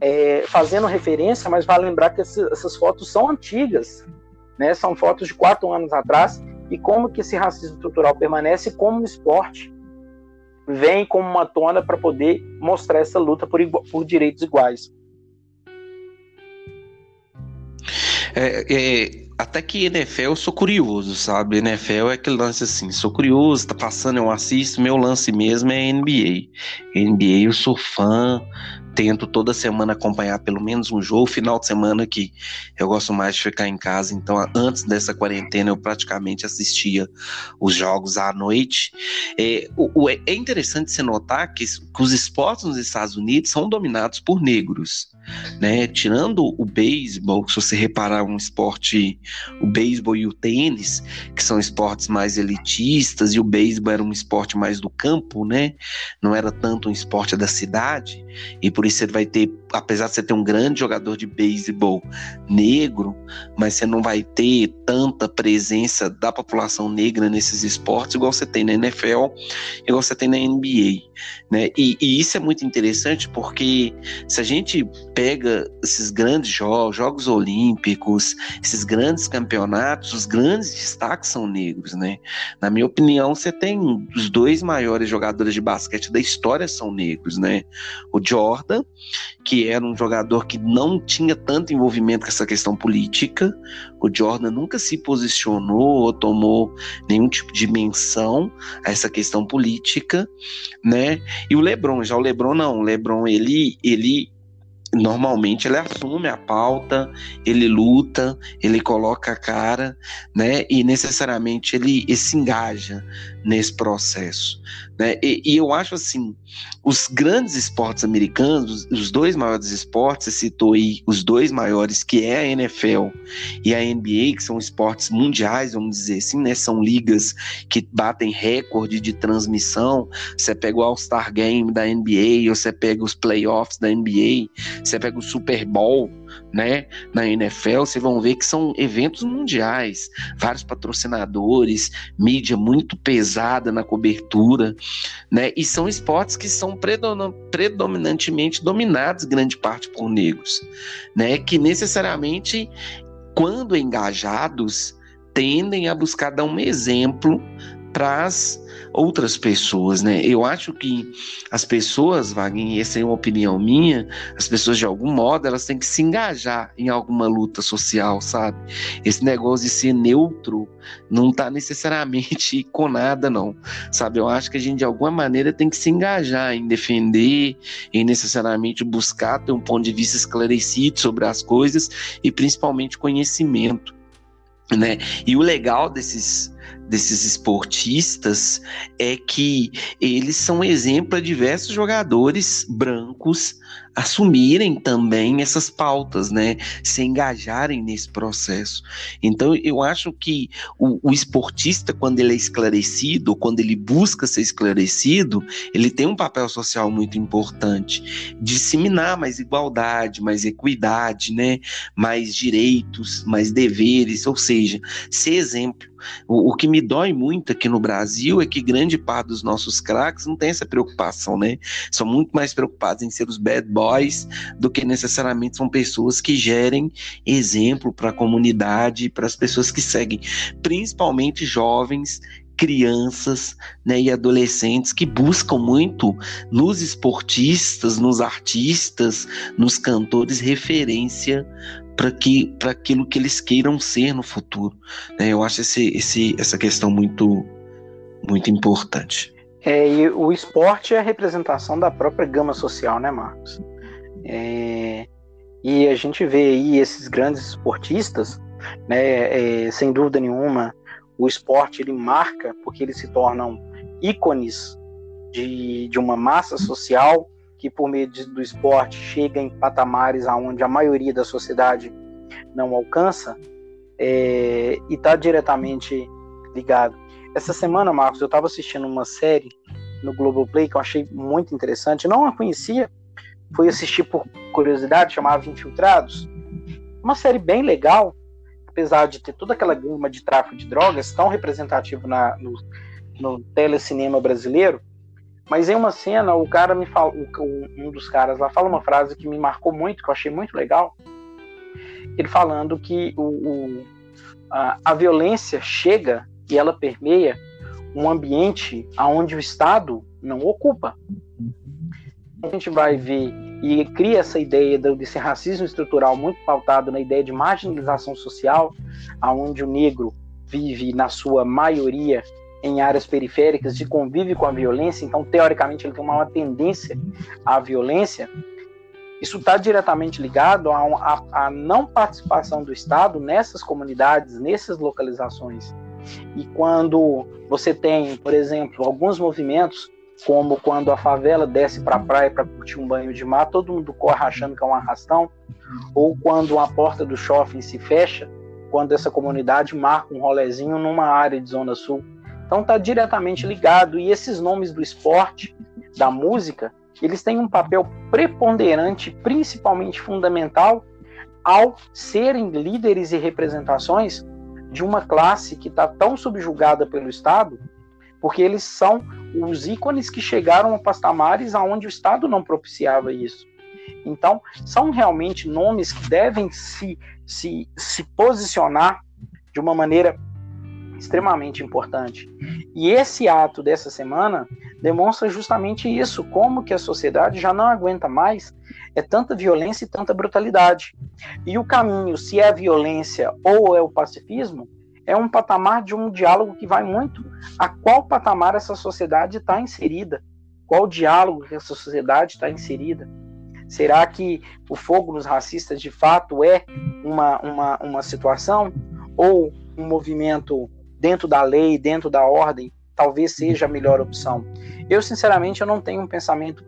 é, fazendo referência, mas vale lembrar que essas fotos são antigas, né, são fotos de quatro anos atrás e como que esse racismo estrutural permanece como um esporte vem como uma tona para poder mostrar essa luta por, por direitos iguais. É, é, até que NFL eu sou curioso, sabe? NFL é aquele lance assim, sou curioso, tá passando, eu assisto, meu lance mesmo é NBA. NBA eu sou fã, tento toda semana acompanhar pelo menos um jogo. Final de semana que eu gosto mais de ficar em casa, então antes dessa quarentena eu praticamente assistia os jogos à noite. É, o, é interessante você notar que, que os esportes nos Estados Unidos são dominados por negros né? Tirando o beisebol, se você reparar um esporte, o beisebol e o tênis, que são esportes mais elitistas, e o beisebol era um esporte mais do campo, né? Não era tanto um esporte da cidade, e por isso você vai ter, apesar de você ter um grande jogador de beisebol negro, mas você não vai ter tanta presença da população negra nesses esportes igual você tem na NFL, igual você tem na NBA, né? E, e isso é muito interessante porque se a gente pega esses grandes jogos, Jogos Olímpicos, esses grandes campeonatos, os grandes destaques são negros, né? Na minha opinião, você tem os dois maiores jogadores de basquete da história são negros, né? O Jordan, que era um jogador que não tinha tanto envolvimento com essa questão política, o Jordan nunca se posicionou ou tomou nenhum tipo de menção a essa questão política, né? E o LeBron, já o LeBron não, o LeBron ele ele normalmente ele assume a pauta, ele luta, ele coloca a cara, né? E necessariamente ele, ele se engaja nesse processo, né? E, e, eu acho assim, os grandes esportes americanos, os dois maiores esportes, você citou aí os dois maiores, que é a NFL e a NBA, que são esportes mundiais, vamos dizer assim, né? São ligas que batem recorde de transmissão. Você pega o All-Star Game da NBA, ou você pega os playoffs da NBA, você pega o Super Bowl, né, na NFL, vocês vão ver que são eventos mundiais, vários patrocinadores, mídia muito pesada na cobertura, né, e são esportes que são predominantemente dominados grande parte por negros, né, que necessariamente quando engajados tendem a buscar dar um exemplo as outras pessoas, né? Eu acho que as pessoas, Wagner, essa é uma opinião minha, as pessoas de algum modo elas têm que se engajar em alguma luta social, sabe? Esse negócio de ser neutro não tá necessariamente com nada, não, sabe? Eu acho que a gente de alguma maneira tem que se engajar em defender, em necessariamente buscar ter um ponto de vista esclarecido sobre as coisas e principalmente conhecimento, né? E o legal desses desses esportistas é que eles são exemplo a diversos jogadores brancos assumirem também essas pautas, né? Se engajarem nesse processo. Então, eu acho que o, o esportista, quando ele é esclarecido, quando ele busca ser esclarecido, ele tem um papel social muito importante. Disseminar mais igualdade, mais equidade, né? Mais direitos, mais deveres, ou seja, ser exemplo. O, o, que me dói muito aqui no Brasil é que grande parte dos nossos craques não tem essa preocupação, né? São muito mais preocupados em ser os bad boys do que necessariamente são pessoas que gerem exemplo para a comunidade, para as pessoas que seguem, principalmente jovens crianças né, e adolescentes que buscam muito nos esportistas, nos artistas, nos cantores referência para que para aquilo que eles queiram ser no futuro. Né? Eu acho esse, esse, essa questão muito muito importante. É, e o esporte é a representação da própria gama social, né, Marcos? É, e a gente vê aí esses grandes esportistas, né? É, sem dúvida nenhuma, o esporte ele marca porque eles se tornam ícones de, de uma massa social que por meio de, do esporte chega em patamares aonde a maioria da sociedade não alcança é, e está diretamente ligado. Essa semana, Marcos, eu estava assistindo uma série no Globoplay que eu achei muito interessante. Não a conhecia, fui assistir por curiosidade, chamava Infiltrados. Uma série bem legal, apesar de ter toda aquela gama de tráfico de drogas tão representativo na, no, no telecinema brasileiro. Mas em uma cena, o cara me fala, um dos caras lá fala uma frase que me marcou muito, que eu achei muito legal. Ele falando que o, o a, a violência chega e ela permeia um ambiente aonde o Estado não ocupa. A gente vai ver e cria essa ideia desse racismo estrutural muito pautado na ideia de marginalização social, aonde o negro vive na sua maioria em áreas periféricas e convive com a violência, então teoricamente ele tem uma tendência à violência. Isso está diretamente ligado à não participação do Estado nessas comunidades, nessas localizações. E quando você tem, por exemplo, alguns movimentos, como quando a favela desce para a praia para curtir um banho de mar, todo mundo corre achando que é um arrastão, ou quando a porta do shopping se fecha, quando essa comunidade marca um rolezinho numa área de zona sul. Então está diretamente ligado e esses nomes do esporte, da música, eles têm um papel preponderante, principalmente fundamental, ao serem líderes e representações de uma classe que está tão subjugada pelo Estado, porque eles são os ícones que chegaram a patamares aonde o Estado não propiciava isso. Então, são realmente nomes que devem se, se, se posicionar de uma maneira extremamente importante. E esse ato dessa semana demonstra justamente isso, como que a sociedade já não aguenta mais é tanta violência e tanta brutalidade. E o caminho, se é violência ou é o pacifismo, é um patamar de um diálogo que vai muito a qual patamar essa sociedade está inserida, qual diálogo que essa sociedade está inserida. Será que o fogo nos racistas de fato é uma, uma, uma situação ou um movimento dentro da lei, dentro da ordem, talvez seja a melhor opção? Eu, sinceramente, eu não tenho um pensamento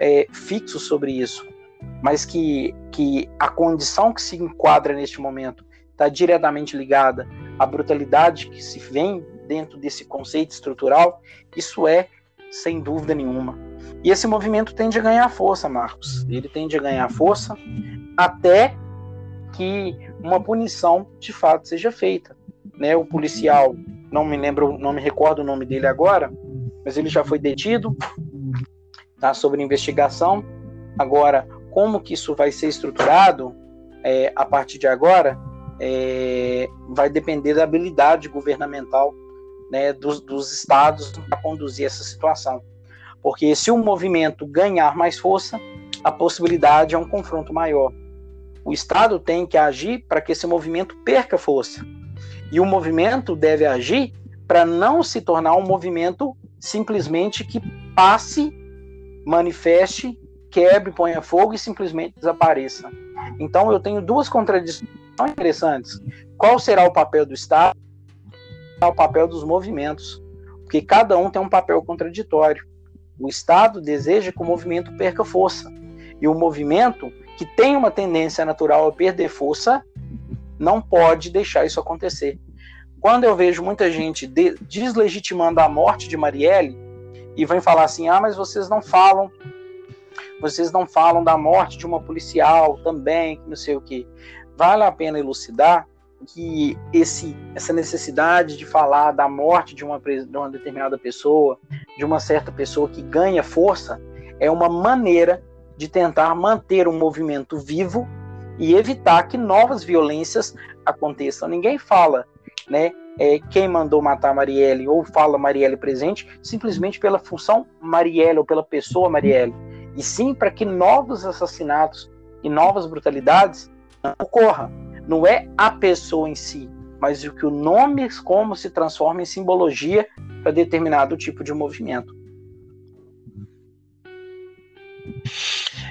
é, fixo sobre isso, mas que, que a condição que se enquadra neste momento está diretamente ligada à brutalidade que se vem dentro desse conceito estrutural, isso é sem dúvida nenhuma. E esse movimento tende a ganhar força, Marcos. Ele tende a ganhar força até que uma punição de fato seja feita. Né? O policial, não me lembro, não me recordo o nome dele agora, mas ele já foi detido, tá? Sobre investigação. Agora, como que isso vai ser estruturado é, a partir de agora é, vai depender da habilidade governamental né, dos, dos estados para conduzir essa situação. Porque se o movimento ganhar mais força, a possibilidade é um confronto maior. O Estado tem que agir para que esse movimento perca força. E o movimento deve agir para não se tornar um movimento simplesmente que passe manifeste, quebre, ponha fogo e simplesmente desapareça. Então eu tenho duas contradições interessantes. Qual será o papel do Estado? O papel dos movimentos, porque cada um tem um papel contraditório. O Estado deseja que o movimento perca força, e o movimento, que tem uma tendência natural a perder força, não pode deixar isso acontecer. Quando eu vejo muita gente deslegitimando a morte de Marielle, e vem falar assim: ah, mas vocês não falam, vocês não falam da morte de uma policial também, não sei o que. Vale a pena elucidar que esse, essa necessidade de falar da morte de uma, de uma determinada pessoa, de uma certa pessoa que ganha força, é uma maneira de tentar manter um movimento vivo e evitar que novas violências aconteçam. Ninguém fala, né, é, quem mandou matar Marielle ou fala Marielle presente simplesmente pela função Marielle ou pela pessoa Marielle, e sim para que novos assassinatos e novas brutalidades ocorram. Não é a pessoa em si, mas o que o nome como se transforma em simbologia para determinado tipo de movimento.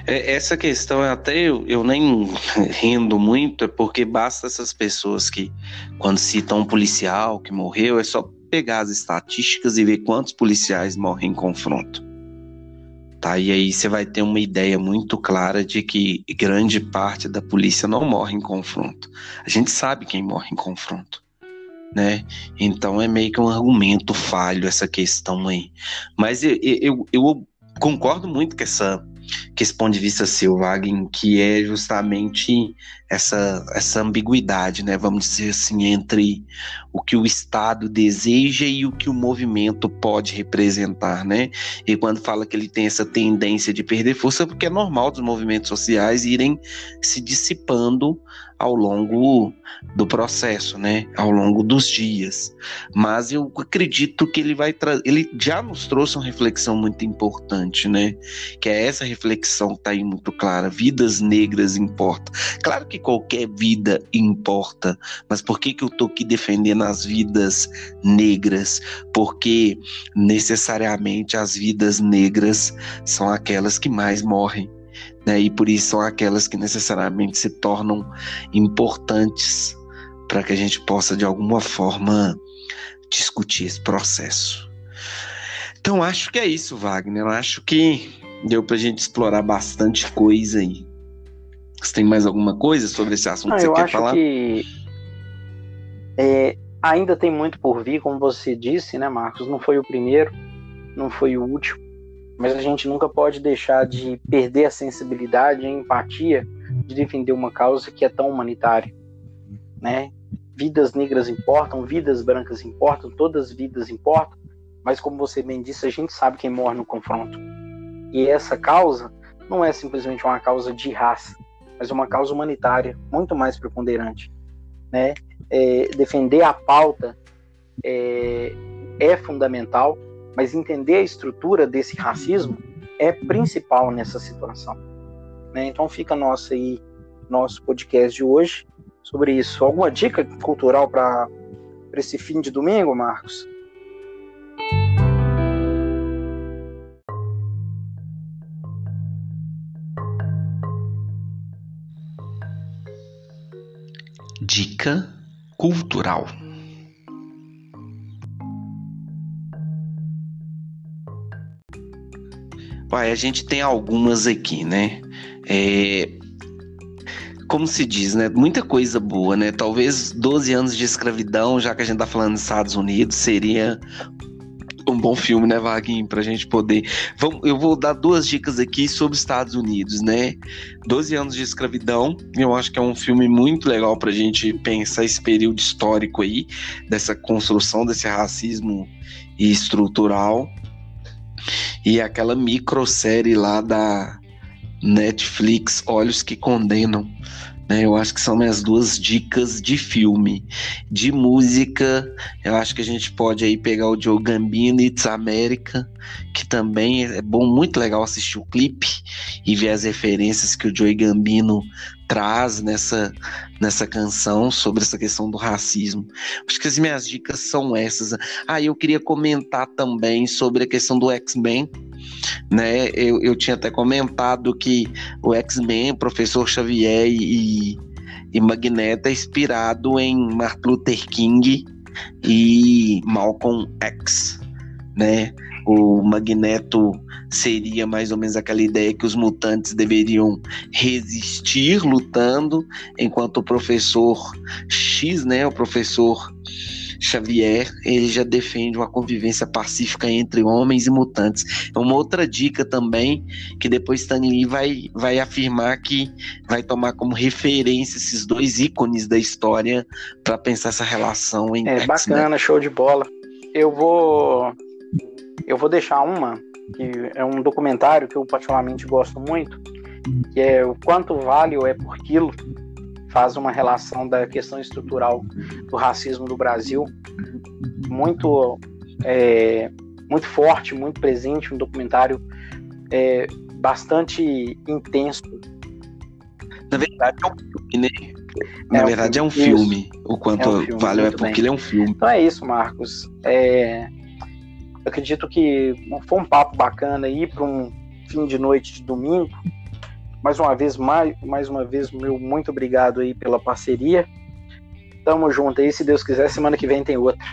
É, essa questão até eu, eu nem rendo muito, é porque basta essas pessoas que, quando citam um policial que morreu, é só pegar as estatísticas e ver quantos policiais morrem em confronto. Tá? E aí você vai ter uma ideia muito clara de que grande parte da polícia não morre em confronto. A gente sabe quem morre em confronto. Né? Então é meio que um argumento falho essa questão aí. Mas eu, eu, eu concordo muito com essa que esse ponto de vista seu, Wagner, que é justamente essa, essa ambiguidade, né, vamos dizer assim, entre o que o Estado deseja e o que o movimento pode representar, né? E quando fala que ele tem essa tendência de perder força, porque é normal dos movimentos sociais irem se dissipando ao longo do processo, né? Ao longo dos dias. Mas eu acredito que ele vai trazer, ele já nos trouxe uma reflexão muito importante, né? Que é essa reflexão que está aí muito clara. Vidas negras importam. Claro que qualquer vida importa, mas por que que eu tô aqui defendendo as vidas negras? Porque necessariamente as vidas negras são aquelas que mais morrem né? E por isso são aquelas que necessariamente se tornam importantes para que a gente possa de alguma forma discutir esse processo. Então acho que é isso, Wagner. Eu acho que deu para a gente explorar bastante coisa aí. Você tem mais alguma coisa sobre esse assunto Não, que você eu quer acho falar? Que, é, ainda tem muito por vir, como você disse, né, Marcos? Não foi o primeiro, não foi o último mas a gente nunca pode deixar de perder a sensibilidade e a empatia de defender uma causa que é tão humanitária, né? Vidas negras importam, vidas brancas importam, todas as vidas importam, mas como você bem disse, a gente sabe quem morre no confronto. E essa causa não é simplesmente uma causa de raça, mas uma causa humanitária muito mais preponderante, né? É, defender a pauta é, é fundamental, mas entender a estrutura desse racismo é principal nessa situação. Né? Então fica nosso aí nosso podcast de hoje sobre isso. Alguma dica cultural para esse fim de domingo, Marcos? Dica cultural. Pai, a gente tem algumas aqui, né? É, como se diz, né? Muita coisa boa, né? Talvez 12 anos de escravidão, já que a gente tá falando dos Estados Unidos, seria um bom filme, né, Vaguinho, pra gente poder. Vamos, eu vou dar duas dicas aqui sobre os Estados Unidos, né? 12 anos de escravidão, eu acho que é um filme muito legal pra gente pensar esse período histórico aí, dessa construção desse racismo estrutural. E aquela microsérie lá da Netflix, Olhos que Condenam. Né? Eu acho que são minhas duas dicas de filme. De música, eu acho que a gente pode aí pegar o Joe Gambino It's America, que também é bom, muito legal assistir o clipe e ver as referências que o Joe Gambino traz nessa, nessa canção sobre essa questão do racismo. Acho que as minhas dicas são essas. Ah, eu queria comentar também sobre a questão do X-Men. Né? Eu, eu tinha até comentado que o X-Men, professor Xavier e, e Magneto é inspirado em Martin Luther King e Malcolm X, né? O Magneto seria mais ou menos aquela ideia que os mutantes deveriam resistir lutando, enquanto o professor X, né, o professor Xavier, ele já defende uma convivência pacífica entre homens e mutantes. É uma outra dica também, que depois Stan Lee vai, vai afirmar que vai tomar como referência esses dois ícones da história para pensar essa relação entre É bacana, show de bola. Eu vou eu vou deixar uma, que é um documentário que eu particularmente gosto muito, que é o quanto vale ou é por quilo, faz uma relação da questão estrutural do racismo do Brasil, muito, é, muito forte, muito presente, um documentário é, bastante intenso. Na verdade é um filme, né? Na é verdade um filme. é um filme. O quanto é um filme, vale é porque ele é um filme. Então é isso, Marcos. É, acredito que foi um papo bacana aí para um fim de noite de domingo. Mais uma vez, mais, mais uma vez, meu muito obrigado aí pela parceria. Tamo junto aí, se Deus quiser, semana que vem tem outra.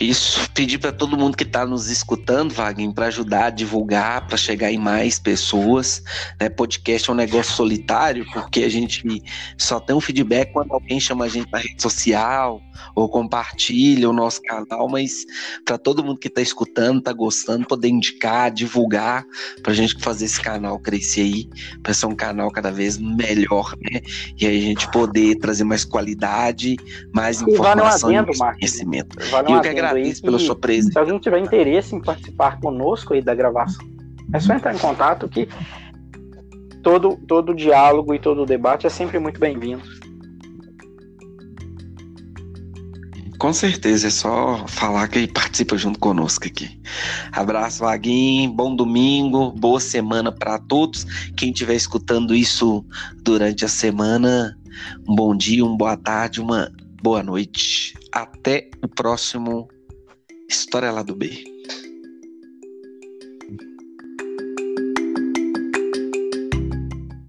Isso, pedir para todo mundo que está nos escutando, Wagner, para ajudar a divulgar, para chegar em mais pessoas. Né? Podcast é um negócio solitário, porque a gente só tem um feedback quando alguém chama a gente na rede social ou compartilha o nosso canal, mas para todo mundo que está escutando, está gostando, poder indicar, divulgar, para a gente fazer esse canal crescer aí, para ser um canal cada vez melhor, né? E aí a gente poder trazer mais qualidade, mais e informação vale e conhecimento. Vale e eu que agradeço pela sua presença. Se alguém tiver interesse em participar conosco aí da gravação, é só entrar em contato que todo, todo diálogo e todo debate é sempre muito bem-vindo. Com certeza, é só falar que participa junto conosco aqui. Abraço, Vaguinho, bom domingo, boa semana para todos. Quem estiver escutando isso durante a semana, um bom dia, uma boa tarde, uma boa noite. Até o próximo História lá do B.